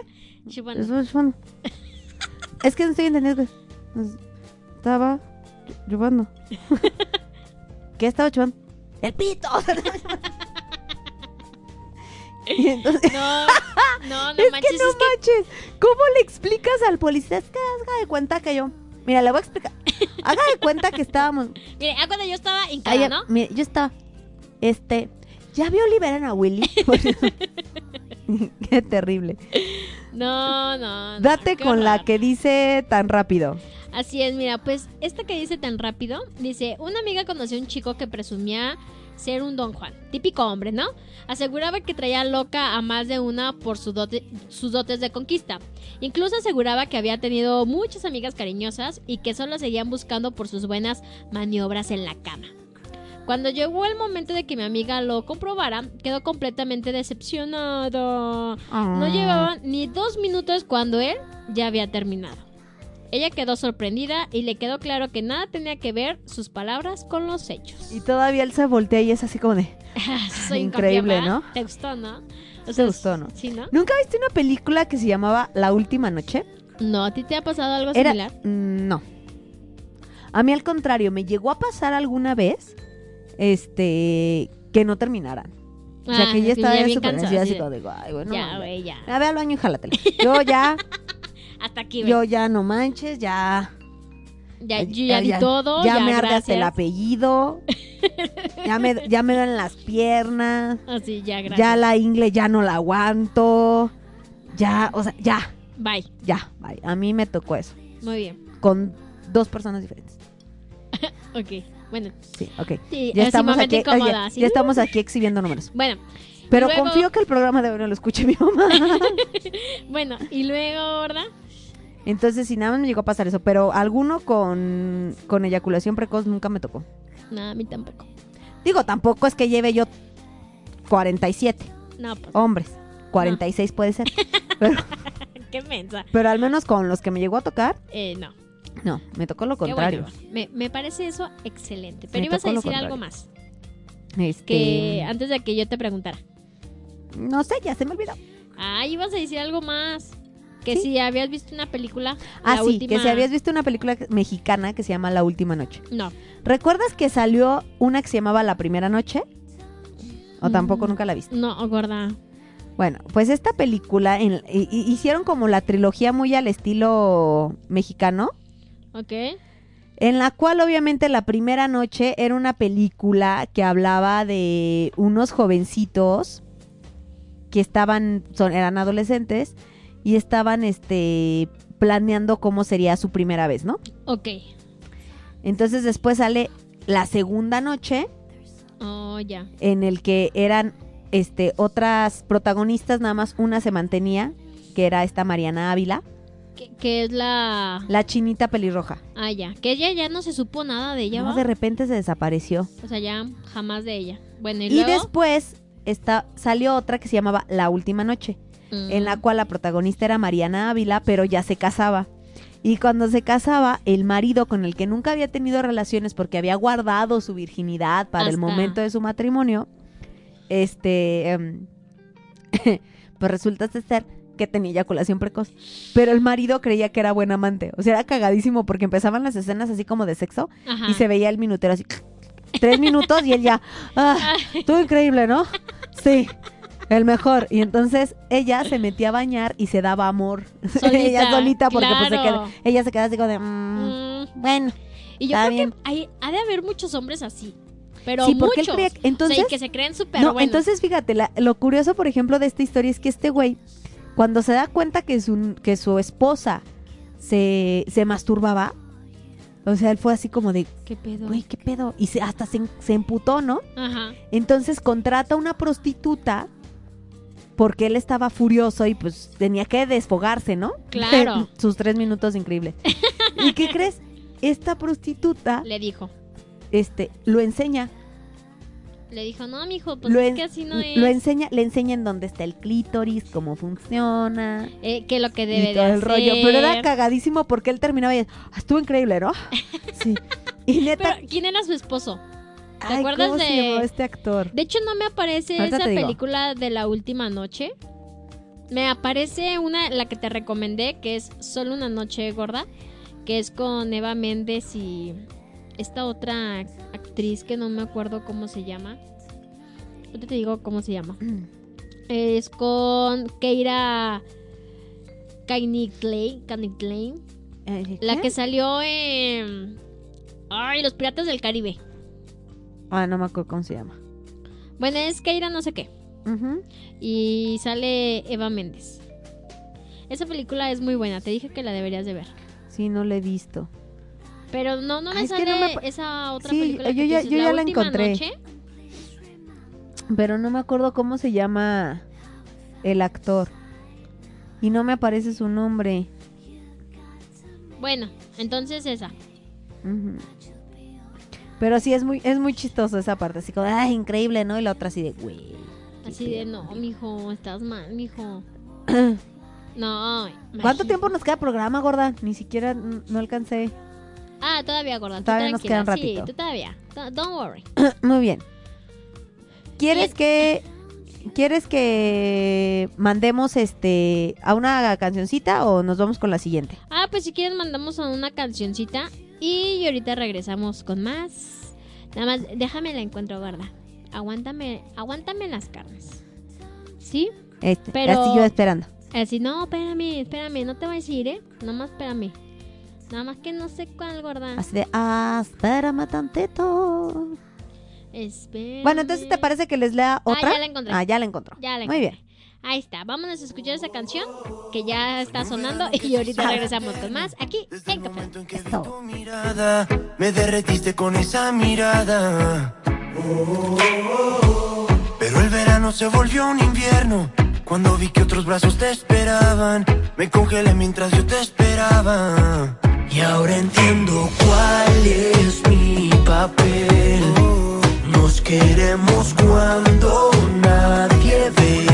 Chupando. Estaba chupando. Es que no estoy entendiendo. Estaba chu- chupando. (laughs) ¿Qué estaba chupando? ¡El pito! (laughs) y entonces, No, no, (laughs) no es manches. que no es que manches. ¿Cómo le explicas al policía? Es que haga de cuenta que yo. Mira, le voy a explicar. Haga de cuenta que estábamos. (laughs) Mire, ah, cuando yo estaba hincada, Ay, ¿no? mire, yo estaba. Este. ¿Ya vio liberan a Willy? Qué terrible. No, no. no, Date con la que dice tan rápido. Así es, mira, pues esta que dice tan rápido, dice, una amiga conoció a un chico que presumía ser un don Juan, típico hombre, ¿no? Aseguraba que traía loca a más de una por su dote- sus dotes de conquista. Incluso aseguraba que había tenido muchas amigas cariñosas y que solo seguían buscando por sus buenas maniobras en la cama. Cuando llegó el momento de que mi amiga lo comprobara, quedó completamente decepcionada. No llevaban ni dos minutos cuando él ya había terminado. Ella quedó sorprendida y le quedó claro que nada tenía que ver sus palabras con los hechos. Y todavía él se voltea y es así como de. (laughs) Soy Increíble, ¿no? ¿Te gustó, no? O Te gustó, ¿no? Sí, ¿no? ¿Nunca viste una película que se llamaba La última noche? No, ¿a ti te ha pasado algo Era. similar? Mm, No. A mí al contrario, me llegó a pasar alguna vez. Este. Que no terminaran. O sea, Ah, que ya estaba ya bien necesidad, así de, digo, ay, bueno. Ya, güey, ya. A ver al baño y jálatela. Yo ya, Hasta aquí, yo ya no manches, ya. Ya, yo ya, di todo. Ya, Ya, me arde hasta el apellido. (laughs) ya me, ya me dan las piernas. Así, ya, gracias. Ya la ingle ya no la aguanto. Ya, o sea, ya, Bye. ya. bye. A mí me tocó eso. Muy bien. Con dos personas diferentes. (laughs) Ok. Bueno, Sí, ok. sí, Ya estamos aquí. incómoda, oye, ¿sí? ya estamos aquí exhibiendo números. Bueno, Pero luego- confío que el programa de hoy no lo escuche mi mamá. (laughs) bueno, y luego, ¿verdad? Entonces, si nada más me llegó a pasar eso. Pero alguno con, con eyaculación precoz nunca me tocó. No, a mí tampoco. Digo, tampoco es que lleve yo 47 No, pues, hombres. 46 puede ser. (laughs) Pero, qué mensa. pero al menos con los que me llegó a tocar, Eh, no. no, me tocó lo contrario. bueno. Me, me parece eso excelente. Pero Me ibas a decir algo más. Este, Que antes de que yo te preguntara. No sé, ya se me olvidó. Ah, ibas a decir algo más. Que ¿Sí? si habías visto una película. Ah, la sí, última... que si habías visto una película mexicana que se llama La Última Noche. No. ¿Recuerdas que salió una que se llamaba La Primera Noche? ¿O tampoco Mm. nunca la viste? No, gorda. Bueno, pues esta película en- hi- hicieron como la trilogía muy al estilo mexicano, Ok. en la cual obviamente la primera noche era una película que hablaba de unos jovencitos que estaban, son, eran adolescentes y estaban este planeando cómo sería su primera vez, ¿no? Ok. Entonces después sale la segunda noche Oh, ya. en el que eran este otras protagonistas, nada más una se mantenía, que era esta Mariana Ávila, Que, que es la. la chinita pelirroja. Ah, ya. Que ella ya no se supo nada de ella, de repente se desapareció. O sea, ya jamás de ella. Bueno, y, Y, luego. después está, salió otra que se llamaba La Última Noche, Mm, en la cual la protagonista era Mariana Ávila, pero ya se casaba. Y cuando se casaba, el marido con el que nunca había tenido relaciones porque había guardado su virginidad para el momento de su matrimonio, este, em, (laughs) pues resulta ser que tenía eyaculación precoz. Pero el marido creía que era buen amante. O sea, era cagadísimo porque empezaban las escenas así como de sexo Ajá. y se veía el minutero así. (laughs) Tres minutos y él ya. Ah, (laughs) estuvo increíble, ¿no? Sí. El mejor. Y entonces ella se metía a bañar y se daba amor. (laughs) Solita, ella solita porque pues, se queda- ella se queda así como de... mm, Mm, bueno. y yo creo bien. que hay, ha de haber muchos hombres así. Pero sí, porque él muchos. O sea, Entonces... y que se creen súper no, buenos. entonces fíjate, la- lo curioso, por ejemplo, de esta historia es que este güey, cuando se da cuenta que su, que su esposa se, se masturbaba, o sea, él fue así como de, ¿Qué pedo? güey, ¿qué pedo? Y se, hasta se, se emputó, ¿no? Ajá. Entonces contrata una prostituta porque él estaba furioso y pues tenía que desfogarse, ¿no? Claro. (laughs) Sus tres minutos increíbles. ¿Y qué (laughs) crees? Esta prostituta, Le dijo. este, lo enseña. Le dijo, no, mijo, pues lo, es que así no es. lo enseña, le enseña en dónde está el clítoris, cómo funciona. Eh, que lo que debe y todo de el hacer. rollo. Pero era cagadísimo porque él terminaba y "Ah, estuvo increíble, ¿no? (laughs) Sí. Y neta, Pero, ¿quién era su esposo? ¿Te ay, acuerdas ¿cómo se de- este actor? De hecho, no me aparece Ahorita esa película de la última noche. Me aparece una, la que te recomendé, que es Solo una noche gorda, que es con Eva Méndez y esta otra actriz que no me acuerdo cómo se llama. Ahorita te digo cómo se llama. (clears throat) Es con Keira Knightley, Knightley, Eh, la que salió en... Ay, Los Piratas del Caribe. Ah, no me acuerdo cómo se llama. Bueno, es Keira no sé qué. Y sale Eva Méndez. Esa película es muy buena, te dije que la deberías de ver. Sí, no lo he visto. Pero no, no me Ay, es que sale no me esa otra Sí, película. yo que ya- dices, yo ya la última encontré. noche. Pero no me acuerdo cómo se llama el actor. Y no me aparece su nombre. Bueno, entonces esa. Ujú. Pero sí es muy, es muy chistoso esa parte, así como, ay, increíble, ¿no? Y la otra así de, güey. Así de, no, mijo, estás mal, mijo. (clears throat) No. ¿Cuánto imagínate. tiempo nos queda programa, gorda? Ni siquiera no alcancé. Ah, todavía, gorda. tú Todavía nos queda un ratito. Sí, tú todavía. Do- Don't worry. (clears throat) Muy bien. ¿Quieres que quieres que mandemos este a una cancioncita o nos vamos con la siguiente? Ah, pues si quieres mandamos a una cancioncita y ahorita regresamos con más. Nada más, déjame la encuentro, gorda. Aguántame, aguántame las carnes. ¿Sí? Este, Pero- así yo esperando. Así, no, espérame, espérame, no te voy a decir, ¿eh? Nada más espérame. Nada más que no sé cuál, gorda. Así de, ah, espérame tantito. Espérame. Bueno, entonces ¿te parece que les lea otra? ya la encontré. Ah, ya la encontró. Ya la Muy bien. Ahí está, vámonos a escuchar esa canción que ya está sonando (laughs) y ahorita regresamos con más aquí en Café. me derretiste con esa mirada. Pero el verano se volvió un invierno. Cuando vi que otros brazos te esperaban, me congelé mientras yo te esperaba. Y ahora entiendo cuál es mi papel. Nos queremos cuando nadie ve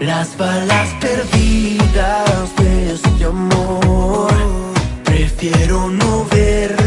las balas perdidas de este amor. Prefiero no verlas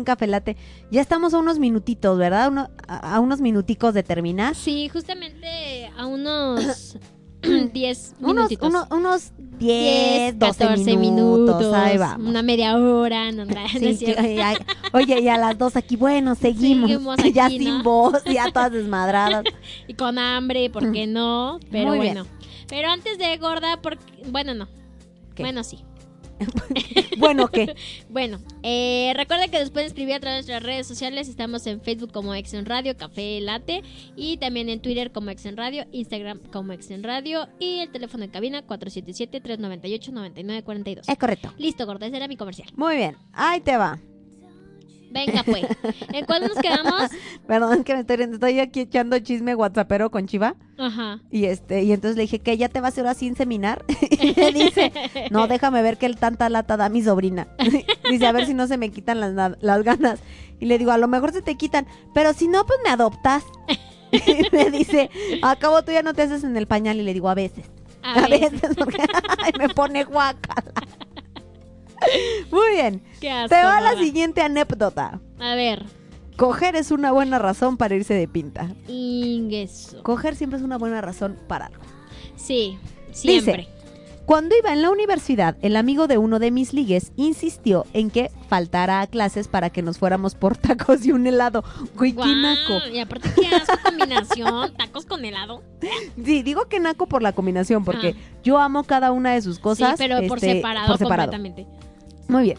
en Café Latte. Ya estamos a unos minutitos, ¿verdad? Uno- a, a unos minuticos de terminar. Sí, justamente a unos (clears throat) 10 Unos, minutitos. uno- unos 10, 12 14 minutos. Ahí. Una media hora, no, no, Sí, sí, ay. Oye, y a las dos aquí, bueno, seguimos. Seguimos (laughs) ya sin voz, ya (laughs) todas desmadradas. Y con hambre, ¿por qué no? Pero Muy bien. bueno. Pero antes de gorda, porque... bueno, no. ¿Qué? Bueno, sí. (laughs) bueno, ¿qué? (laughs) Bueno, eh, recuerda que nos pueden escribir a través de nuestras redes sociales. Estamos en Facebook como Exen Radio, Café Late. Y también en Twitter como Exen Radio, Instagram como Exen Radio. Y el teléfono en cabina 477-398-9942. Es correcto. Listo, gorda, ese era mi comercial. Muy bien, ahí te va. Venga, pues. ¿En cuál nos quedamos? (laughs) Perdón que me estoy, estoy aquí echando chisme whatsappero con Chiva. Ajá. Y este, y entonces le dije que ya te vas a ir así inseminar. (laughs) y me (laughs) dice, no, déjame ver que el tanta lata da mi sobrina. dice, a ver si no se me quitan las, na- las ganas. Y le digo, a lo mejor se te quitan, pero si no, pues me adoptas. y me dice, a cabo tú ya no te haces en el pañal. Y le digo, a veces. A A, veces, porque ay, me pone guacala. (laughs) Muy bien. qué asco, Te va la siguiente anécdota. A ver. Coger es una buena razón para irse de pinta. Ingeso. Coger siempre es una buena razón para algo. Sí, siempre. Cuando iba en la universidad, el amigo de uno de mis ligues insistió en que faltara a clases para que nos fuéramos por (laughs) tacos y un helado. Güey, qué naco. Y aparte, qué asco (laughs) combinación. Tacos con helado. Sí, digo que naco por la combinación, porque Ah. yo amo cada una de sus cosas. sí, pero por este, separado, por separado. completamente. Muy bien.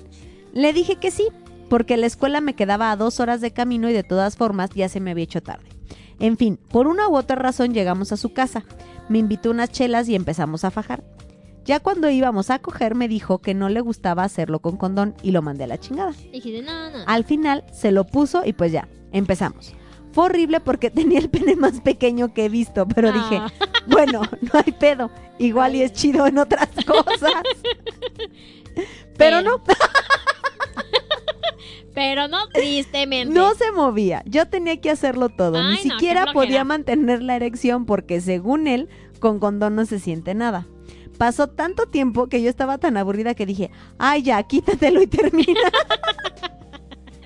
Le dije que sí, porque la escuela me quedaba a dos horas de camino y de todas formas ya se me había hecho tarde. En fin, por una u otra razón llegamos a su casa. Me invitó unas chelas y empezamos a fajar. Ya cuando íbamos a coger me dijo que no le gustaba hacerlo con condón y lo mandé a la chingada. Dije, no, no. Al final se lo puso y pues ya, empezamos. Fue horrible porque (laughs) tenía el pene más pequeño que he visto, pero Ah. dije, bueno, (laughs) no hay pedo. Igual y es chido en otras (laughs) cosas. Pero no, (laughs) Pero no, tristemente. no se movía. Yo tenía que hacerlo todo. Ay, Ni no, siquiera podía mantener la erección porque según él, con condón no se siente nada. Pasó tanto tiempo que yo estaba tan aburrida que dije, ay ya, quítatelo y termina. (laughs)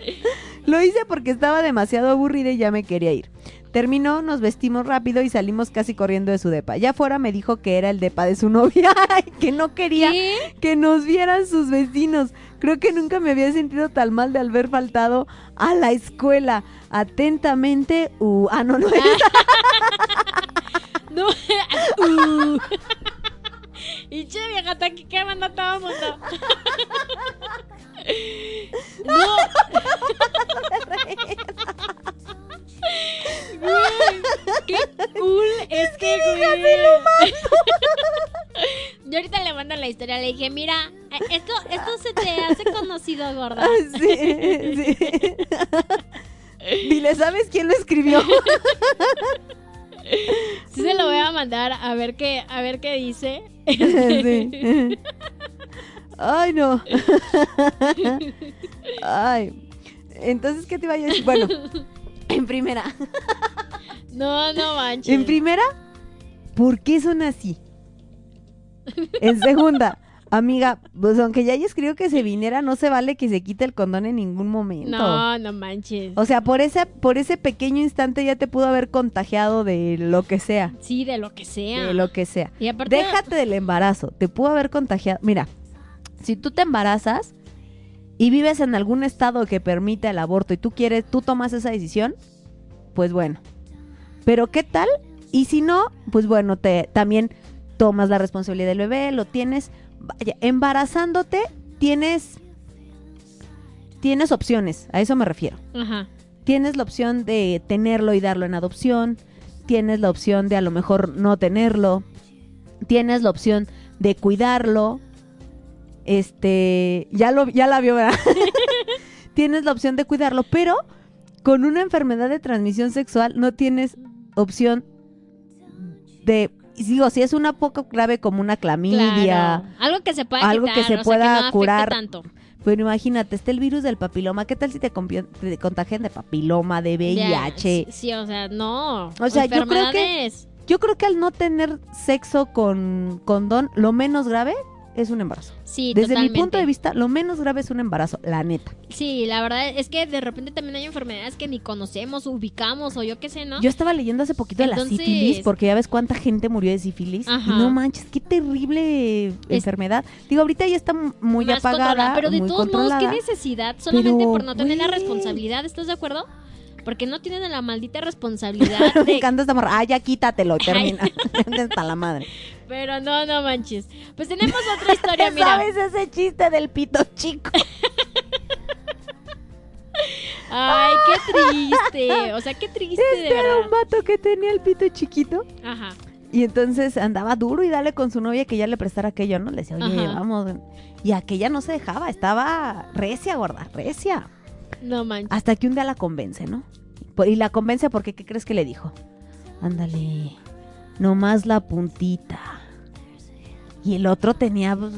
(laughs) Lo hice porque estaba demasiado aburrida y ya me quería ir. Terminó, nos vestimos rápido y salimos casi corriendo de su depa. Ya fuera me dijo que era el depa de su (laughs) novia, Ay, que no quería ¿Qué? que nos vieran sus vecinos. Creo que nunca me había sentido tan mal de haber faltado a la escuela. Atentamente, uh, ah, no, no es. (laughs) No. Uh. Y che, vieja, que manda todo mundo. No. (laughs) Güey, qué cool es que, güey. (laughs) Yo ahorita le mando la historia, le dije, mira, eh, esto, esto se te hace conocido, gorda. Sí, sí. (laughs) Dile, ¿sabes quién lo escribió? (laughs) Sí se lo voy a mandar a ver qué, a ver qué dice. Sí. Ay, no. Ay. Entonces, ¿qué te iba a decir? Bueno, (laughs) en primera. No, no manches. En primera, ¿por qué son así? En segunda, amiga, pues aunque ya haya escrito que se viniera, no se vale que se quite el condón en ningún momento. No, no manches. O sea, por ese, por ese pequeño instante ya te pudo haber contagiado de lo que sea. Sí, de lo que sea. De lo que sea. Y aparte, Déjate del embarazo, te pudo haber contagiado. Mira, si tú te embarazas y vives en algún estado que permite el aborto y tú quieres, tú tomas esa decisión, pues bueno. Pero ¿qué tal? Y si no, pues bueno, te también tomas la responsabilidad del bebé, lo tienes, vaya, embarazándote tienes tienes opciones, a eso me refiero. Ajá. Tienes la opción de tenerlo y darlo en adopción. Tienes la opción de a lo mejor no tenerlo. Tienes la opción de cuidarlo. Este, ya lo ya la vio, ¿verdad? (laughs) tienes la opción de cuidarlo, pero con una enfermedad de transmisión sexual no tienes opción de digo, si es una poco grave como una clamidia, Claro. Algo que se pueda algo que se pueda no curar. tanto. pero imagínate, está el virus del papiloma, ¿qué tal si te, te contagian de papiloma, de VIH? sí, sí, o sea, no. O sea, yo creo que-. Yo creo que al no tener sexo con condón, lo menos grave es un embarazo. Sí, Desde totalmente. mi punto de vista, lo menos grave es un embarazo, la neta. Sí, la verdad es que de repente también hay enfermedades que ni conocemos, ubicamos o yo qué sé, ¿no? Yo estaba leyendo hace poquito de la sífilis, porque ya ves cuánta gente murió de sífilis. Ajá. Y no manches, qué terrible enfermedad. Digo, ahorita ya está muy Más apagada, pero de muy todos modos. ¿qué necesidad? Solamente Pero, por no tener la responsabilidad, ¿estás de acuerdo? Porque no tienen la maldita responsabilidad (laughs) Me de... encanta esta morra. Ah, ya quítatelo, termina. (laughs) Hasta la madre. Pero no, no manches. Pues tenemos otra historia, ¿Ya (laughs) mira. sabes ese chiste del pito chico? Ay, qué triste. O sea, qué triste, de Este era un vato que tenía el pito chiquito. Ajá. Y entonces andaba duro y dale con su novia que ya le prestara aquello, ¿no? Le decía, oye, Ajá. vamos. Y aquella no se dejaba, estaba recia, gorda, recia. No manches. Hasta que un día la convence, ¿no? Y la convence porque, ¿qué crees que le dijo? Ándale, nomás la puntita. Y el otro tenía pues,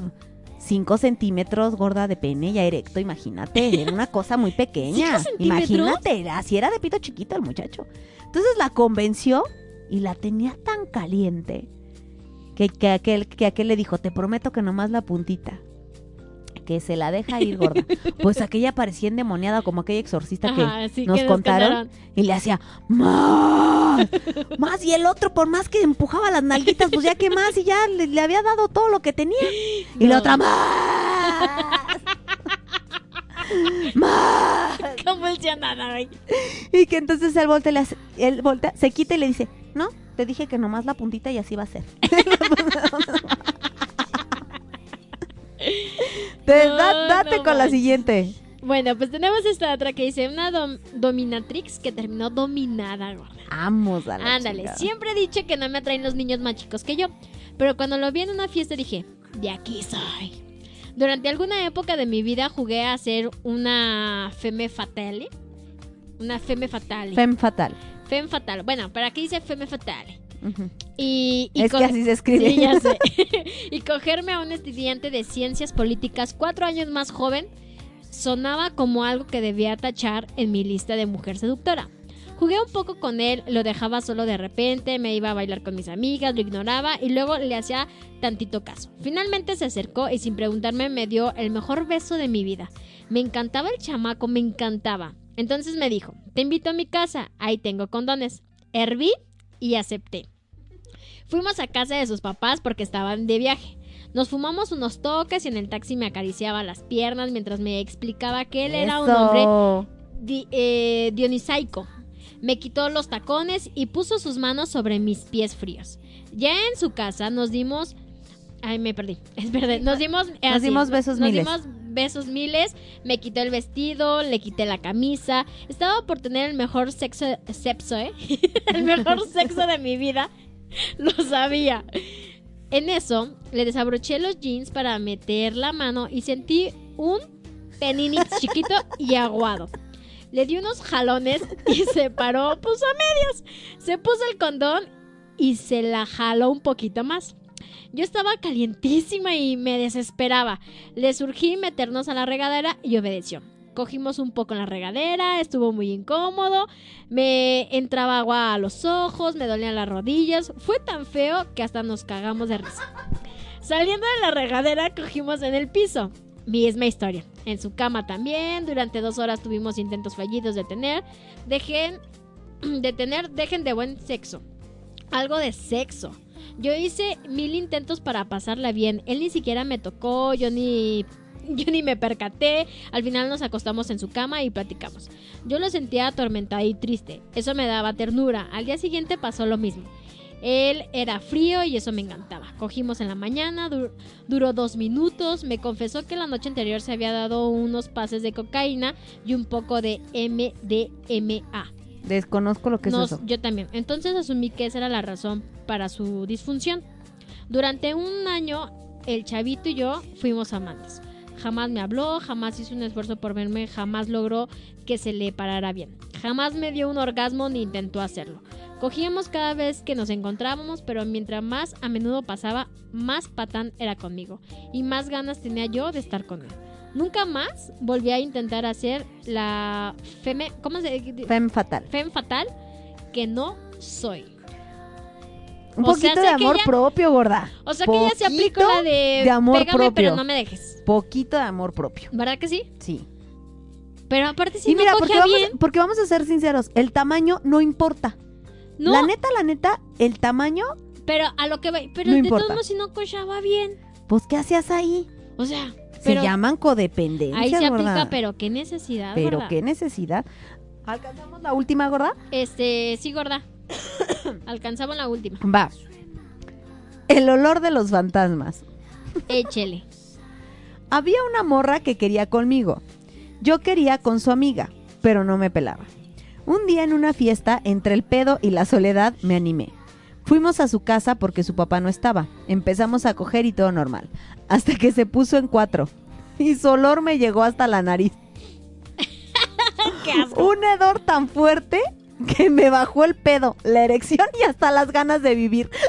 cinco centímetros gorda de pene ya erecto, imagínate. Era una cosa muy (laughs) pequeña. Imagínate, así era de pito chiquito el muchacho. Entonces la convenció y la tenía tan caliente que, que aquel, que aquel le dijo, te prometo que nomás la puntita. Que se la deja ir, gorda. (laughs) Pues aquella parecía endemoniada como aquella exorcista que Ajá, nos que contaron. Y le hacía, más, más. Y el otro, por más que empujaba las nalguitas, pues ya que más. Y ya le, le había dado todo lo que tenía. Y la No. otra, más. (laughs) más. Y que entonces él voltea, le hace- él voltea, se quita y le dice, no, te dije que nomás la puntita y así va a ser. (laughs) Te- No, da- date no con la siguiente. Bueno, pues tenemos esta otra que dice una dom- dominatrix que terminó dominada, gorda. Vamos a la Ándale, siempre he dicho que no me atraen los niños más chicos que yo, pero cuando lo vi en una fiesta dije, de aquí soy. Durante alguna época de mi vida jugué a ser una femme fatale. Una femme fatale. Fem fatal. Femme fatale. Bueno, pero aquí dice femme fatale. Y, y Es co- que así se escribe. Sí, ya sé. (laughs) (laughs) y cogerme a un estudiante de ciencias políticas cuatro años más joven sonaba como algo que debía tachar en mi lista de mujer seductora. Jugué un poco con él, lo dejaba solo de repente, me iba a bailar con mis amigas, lo ignoraba y luego le hacía tantito caso. Finalmente se acercó y sin preguntarme me dio el mejor beso de mi vida. Me encantaba el chamaco, me encantaba. Entonces me dijo, te invito a mi casa, ahí tengo condones. Herví y acepté. Fuimos a casa de sus papás porque estaban de viaje. Nos fumamos unos toques y en el taxi me acariciaba las piernas mientras me explicaba que él era un hombre di- eh, dionisaico. Me quitó los tacones y puso sus manos sobre mis pies fríos. Ya en su casa nos dimos... Ay, me perdí. (laughs) Es verdad. Nos dimos... eh, Nos así, dimos besos nos miles. dimos besos miles. Me quitó el vestido, le quité la camisa. Estaba por tener el mejor sexo... ¿eh? (laughs) el mejor sexo de mi vida. Lo sabía. En eso, le desabroché los jeans para meter la mano y sentí un penini chiquito y aguado. Le di unos jalones y se paró, puso a medias. Se puso el condón y se la jaló un poquito más. Yo estaba calientísima y me desesperaba. Le surgí meternos a la regadera y obedeció. Cogimos un poco en la regadera, estuvo muy incómodo, me entraba agua a los ojos, me dolían las rodillas, fue tan feo que hasta nos cagamos de risa. Saliendo de la regadera cogimos en el piso. Misma historia. En su cama también. Durante dos horas tuvimos intentos fallidos de tener. Dejen (clears throat) de tener, dejen de buen sexo. Algo de sexo. Yo hice mil intentos para pasarla bien. Él ni siquiera me tocó, yo ni (laughs) yo ni me percaté. Al final nos acostamos en su cama y platicamos. Yo lo sentía atormentado y triste. Eso me daba ternura. Al día siguiente pasó lo mismo. Él era frío y eso me encantaba. Cogimos en la mañana, dur- duró dos minutos. Me confesó que la noche anterior se había dado unos pases de cocaína y un poco de MDMA. Desconozco lo que Nos- es eso. Yo también. Entonces asumí que esa era la razón para su disfunción. Durante un año, el chavito y yo fuimos amantes. Jamás me habló, jamás hizo un esfuerzo por verme, jamás logró que se le parara bien. Jamás me dio un orgasmo ni intentó hacerlo. Cogíamos cada vez que nos encontrábamos, pero mientras más a menudo pasaba, más patán era conmigo y más ganas tenía yo de estar con él. Nunca más volví a intentar hacer la feme, ¿cómo se Fem fatal. fem fatal que no soy. Un O poquito de amor ella- propio, gorda. O sea que ella se aplicó la de, de amor pégame propio. pero no me dejes. Poquito de amor propio. ¿Verdad que sí? Sí. Pero aparte si y no mira, porque cogía vamos, bien, porque vamos a ser sinceros, el tamaño no importa. no, La neta, la neta, el tamaño, pero a lo que va, pero No de importa. todos modos si no cochaba bien. pues ¿qué hacías ahí? O sea, Se llaman codependencia, ahí se gorda. aplica, pero qué necesidad, Pero gorda. qué necesidad. ¿Alcanzamos la última, gorda? Este, sí, gorda. (coughs) Alcanzaba la última. Va. El olor de los fantasmas. Échele. (laughs) Había una morra que quería conmigo. Yo quería con su amiga, pero no me pelaba. Un día en una fiesta, entre el pedo y la soledad, me animé. Fuimos a su casa porque su papá no estaba. Empezamos a coger y todo normal. Hasta que se puso en cuatro. (laughs) Y su olor me llegó hasta la nariz. (laughs) Qué asco. Un hedor tan fuerte que me bajó el pedo, la erección y hasta las ganas de vivir. (laughs)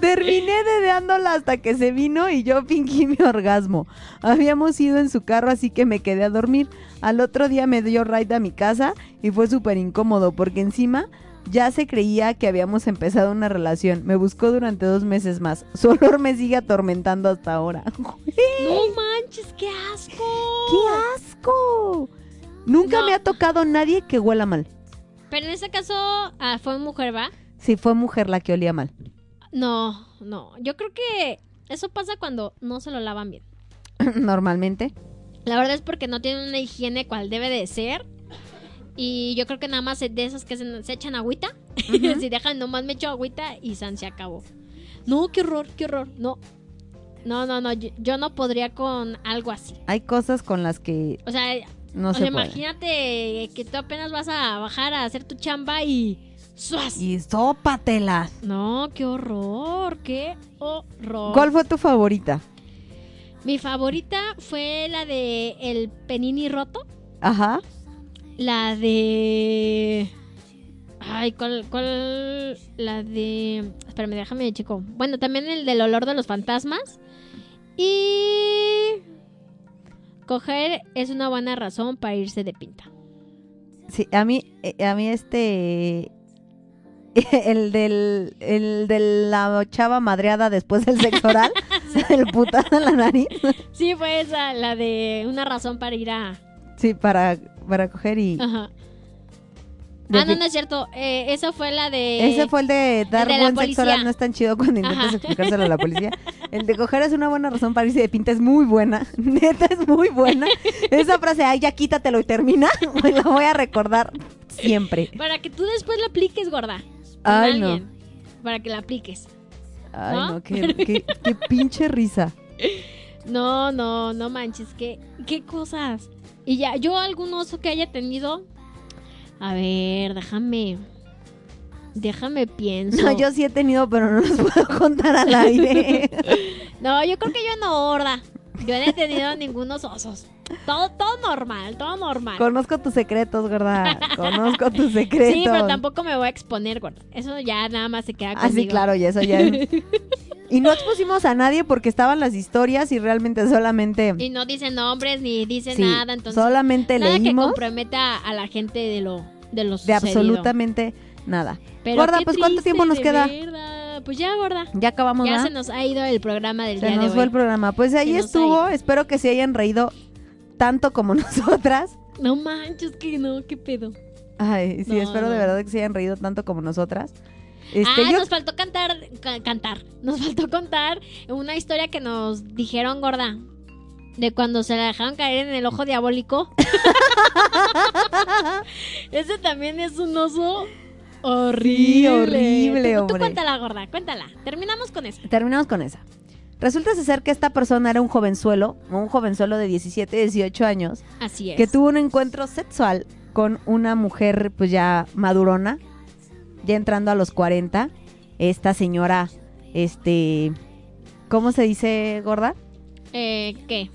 Terminé dedeándola hasta que se vino y yo fingí mi orgasmo. Habíamos ido en su carro así que me quedé a dormir. Al otro día me dio ride a mi casa y fue súper incómodo porque encima ya se creía que habíamos empezado una relación. Me buscó durante dos meses más. (laughs) Su olor me sigue atormentando hasta ahora. (laughs) No manches, qué asco. ¡Qué asco! Nunca No. me ha tocado nadie que huela mal. Pero en ese caso ah, fue mujer, ¿va? Si fue mujer la que olía mal. No, no. Yo creo que eso pasa cuando no se lo lavan bien. (laughs) Normalmente. La verdad es porque no tienen una higiene cual debe de ser. Y yo creo que nada más de esas que se, se echan agüita. (laughs) si dejan, nomás me echo agüita y san se acabó. No, qué horror, qué horror. No. No, no, no. Yo, yo no podría con algo así. Hay cosas con las que O sea, no o se sea imagínate que tú apenas vas a bajar a hacer tu chamba y. ¡Suas! Y sópatelas. No, qué horror, qué horror. ¿Cuál fue tu favorita? Mi favorita fue la de el penini roto. Ajá. La de. Ay, ¿cuál, cuál? La de. Espérame, déjame, chico. Bueno, también el del olor de los fantasmas. Y. Coger es una buena razón para irse de pinta. Sí, a mí, eh, a mí este... (laughs) El del, el de la chava madreada después del sexo oral El putazo en la nariz. Sí, fue esa, la de una razón para ir a... Sí, para, para coger y... Ajá. Ah, no, no es cierto. Eh, esa fue la de... Ese fue el de dar de buen sexo oral, no es tan chido cuando intentas Ajá. explicárselo a la policía. El de coger es una buena razón para irse de pinta, es muy buena. (laughs) Neta, es muy buena. Esa frase, ay, ya quítatelo y termina, (laughs) la voy a recordar siempre. Para que tú después la apliques, gorda. Ay, no. Para que la apliques. Ay, ¿No? no, qué, qué- qué pinche risa. (laughs) No, no, no manches, qué, qué cosas. Y ya, yo algún oso que haya tenido. A ver, déjame. Déjame pienso. No, yo sí he tenido, pero no los (laughs) puedo contar al aire. (laughs) No, yo creo que yo no, gorda. Yo no he tenido ningunos osos. Todo, todo normal, todo normal. Conozco tus secretos, gorda. Conozco tus secretos. Sí, pero tampoco me voy a exponer, gorda. Eso ya nada más se queda Ah, conmigo. sí, claro, y eso ya. (laughs) Y no expusimos a nadie porque estaban las historias y realmente solamente. Y no dicen nombres ni dicen sí, nada, entonces solamente nada que leímos comprometa a la gente de lo de los de absolutamente nada. gorda, pues ¿cuánto tiempo nos queda? Pues ya, gorda. Ya acabamos, Ya ¿verdad? se nos ha ido el programa del Se día nos de fue hoy. el programa. Pues ahí Se nos estuvo. Espero que se hayan reído tanto como (laughs) nosotras. No manches, que no, qué pedo. Ay, sí, No, espero de verdad que se hayan reído tanto como nosotras. Este, ah, yo- nos faltó cantar, ca- cantar. Nos faltó contar una historia que nos dijeron, gorda. De cuando se la dejaron caer en el ojo diabólico. (laughs) Ese también es un oso horrible. Sí, horrible, Tú- Tú, hombre. cuéntala, gorda, cuéntala. Terminamos con eso. Terminamos con esa. Resulta ser que esta persona era un jovenzuelo, un jovenzuelo de 17, 18 años, Así es. que tuvo un encuentro sexual con una mujer pues ya madurona, ya entrando a los 40. Esta señora, este, ¿cómo se dice, gorda? Eh, ¿Qué?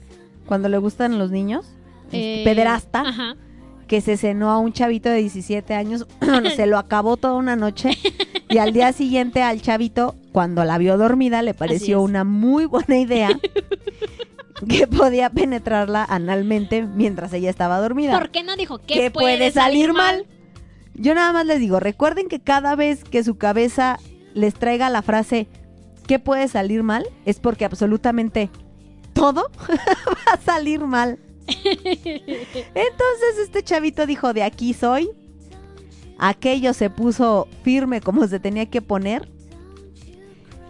Cuando le gustan los niños. Este, Eh, pederasta, Ajá. que se cenó a un chavito de 17 años, (clears throat) se lo acabó toda una noche y al día siguiente al chavito, cuando la vio dormida, le pareció una muy buena idea que podía penetrarla analmente mientras ella estaba dormida. ¿Por qué no dijo que ¿Qué puede salir mal? Yo nada más les digo, recuerden que cada vez que su cabeza les traiga la frase ¿qué puede salir mal? Es porque absolutamente todo (laughs) va a salir mal. (laughs) Entonces este chavito dijo, de aquí soy. Aquello se puso firme como se tenía que poner.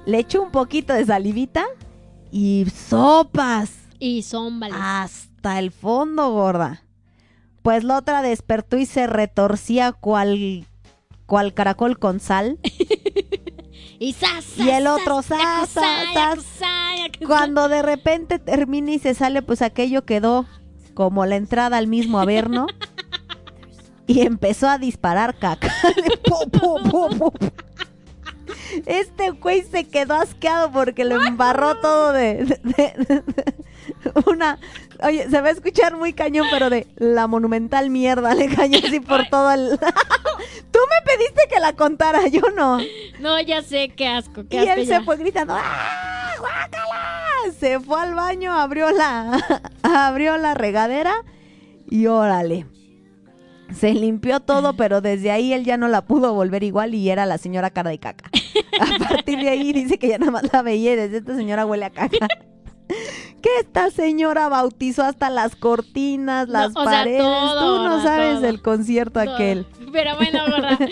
Le echó un poquito de salivita y sopas Y son vales. hasta el fondo, gorda. Pues la otra despertó y se retorcía cual, cual caracol con sal. (laughs) Y Y el otro, yakusai. Cuando de repente termina y se sale, pues aquello quedó como la entrada al mismo averno. (laughs) Y empezó a disparar caca. (laughs) Este güey se quedó asqueado porque le embarró todo de, de- de- de- (laughs) una... Oye, se va a escuchar muy cañón, pero de la monumental mierda le cayó así por todo el... (laughs) Tú me pediste que la contara, yo no. No, ya sé, qué asco, qué Y asco él ya. se fue gritando, ¡ah, guácala! Se fue al baño, abrió la, (laughs) abrió la regadera y órale. Se limpió todo, pero desde ahí él ya no la pudo volver igual y era la señora cara de caca. A partir de ahí dice que ya nada más la veía y desde esta señora huele a caca. (laughs) Que esta señora bautizó hasta las cortinas, las o sea, paredes. todo, Tú no sabes todo. del concierto Todo. aquel. Pero bueno, gorda. (laughs)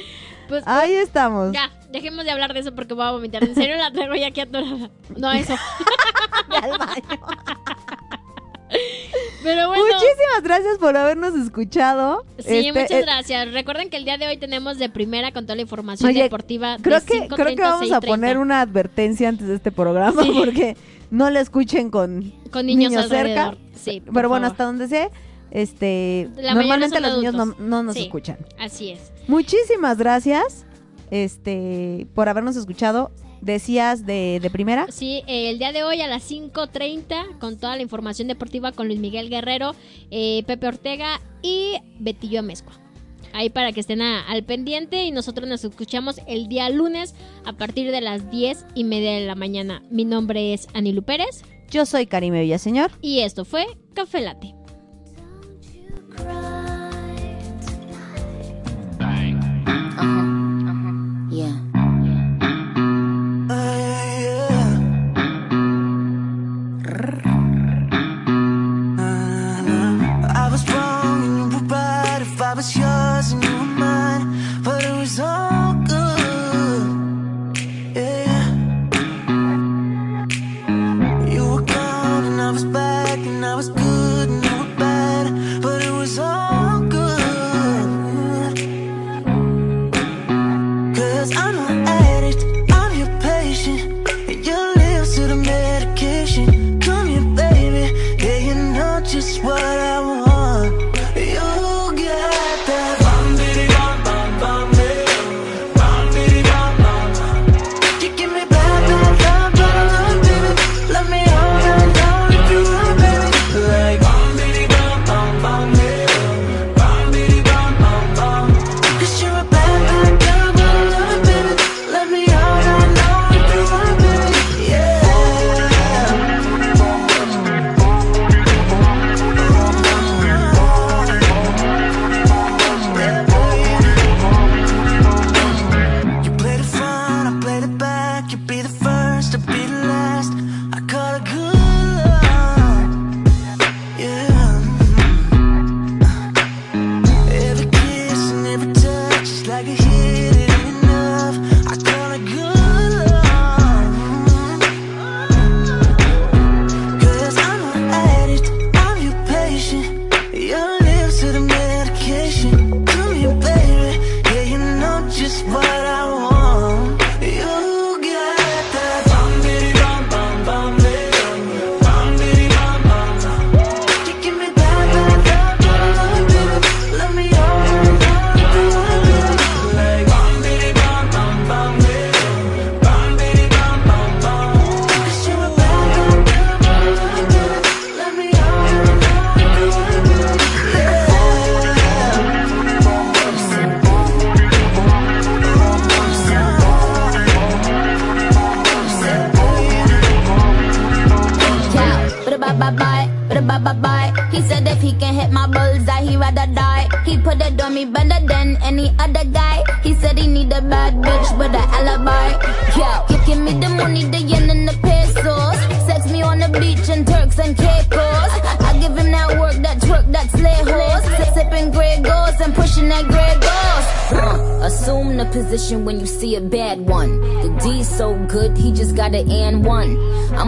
Pues Ahí estamos. ya, dejemos de hablar de eso porque voy a vomitar. En serio la traigo ya aquí atorada. No, eso. (laughs) Al baño. Pero bueno. Muchísimas gracias por habernos escuchado. Sí, Este, muchas eh, gracias. Recuerden que el día de hoy tenemos de primera con toda la información Oye, deportiva. Creo de que, 5:30 creo que vamos a 6:30. poner una advertencia antes de este programa Sí. porque no lo escuchen con, con niños, niños cerca. Sí, Pero bueno, hasta donde sé, este, La normalmente los niños no, nos Sí. escuchan. Así es. Muchísimas gracias este, por habernos escuchado. Decías de, de primera. Sí, eh, el día de hoy a las 5.30 con toda la información deportiva con Luis Miguel Guerrero, eh, Pepe Ortega y Betillo Amezcua. Ahí para que estén a- al pendiente y nosotros nos escuchamos el día lunes a partir de las 10 y media de la mañana. Mi nombre es Anilu Pérez Yo soy Karime Villaseñor. y esto fue Café Late.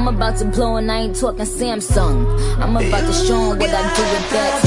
I'm about to blow and I ain't talking Samsung. I'm about to show 'em what I do with that.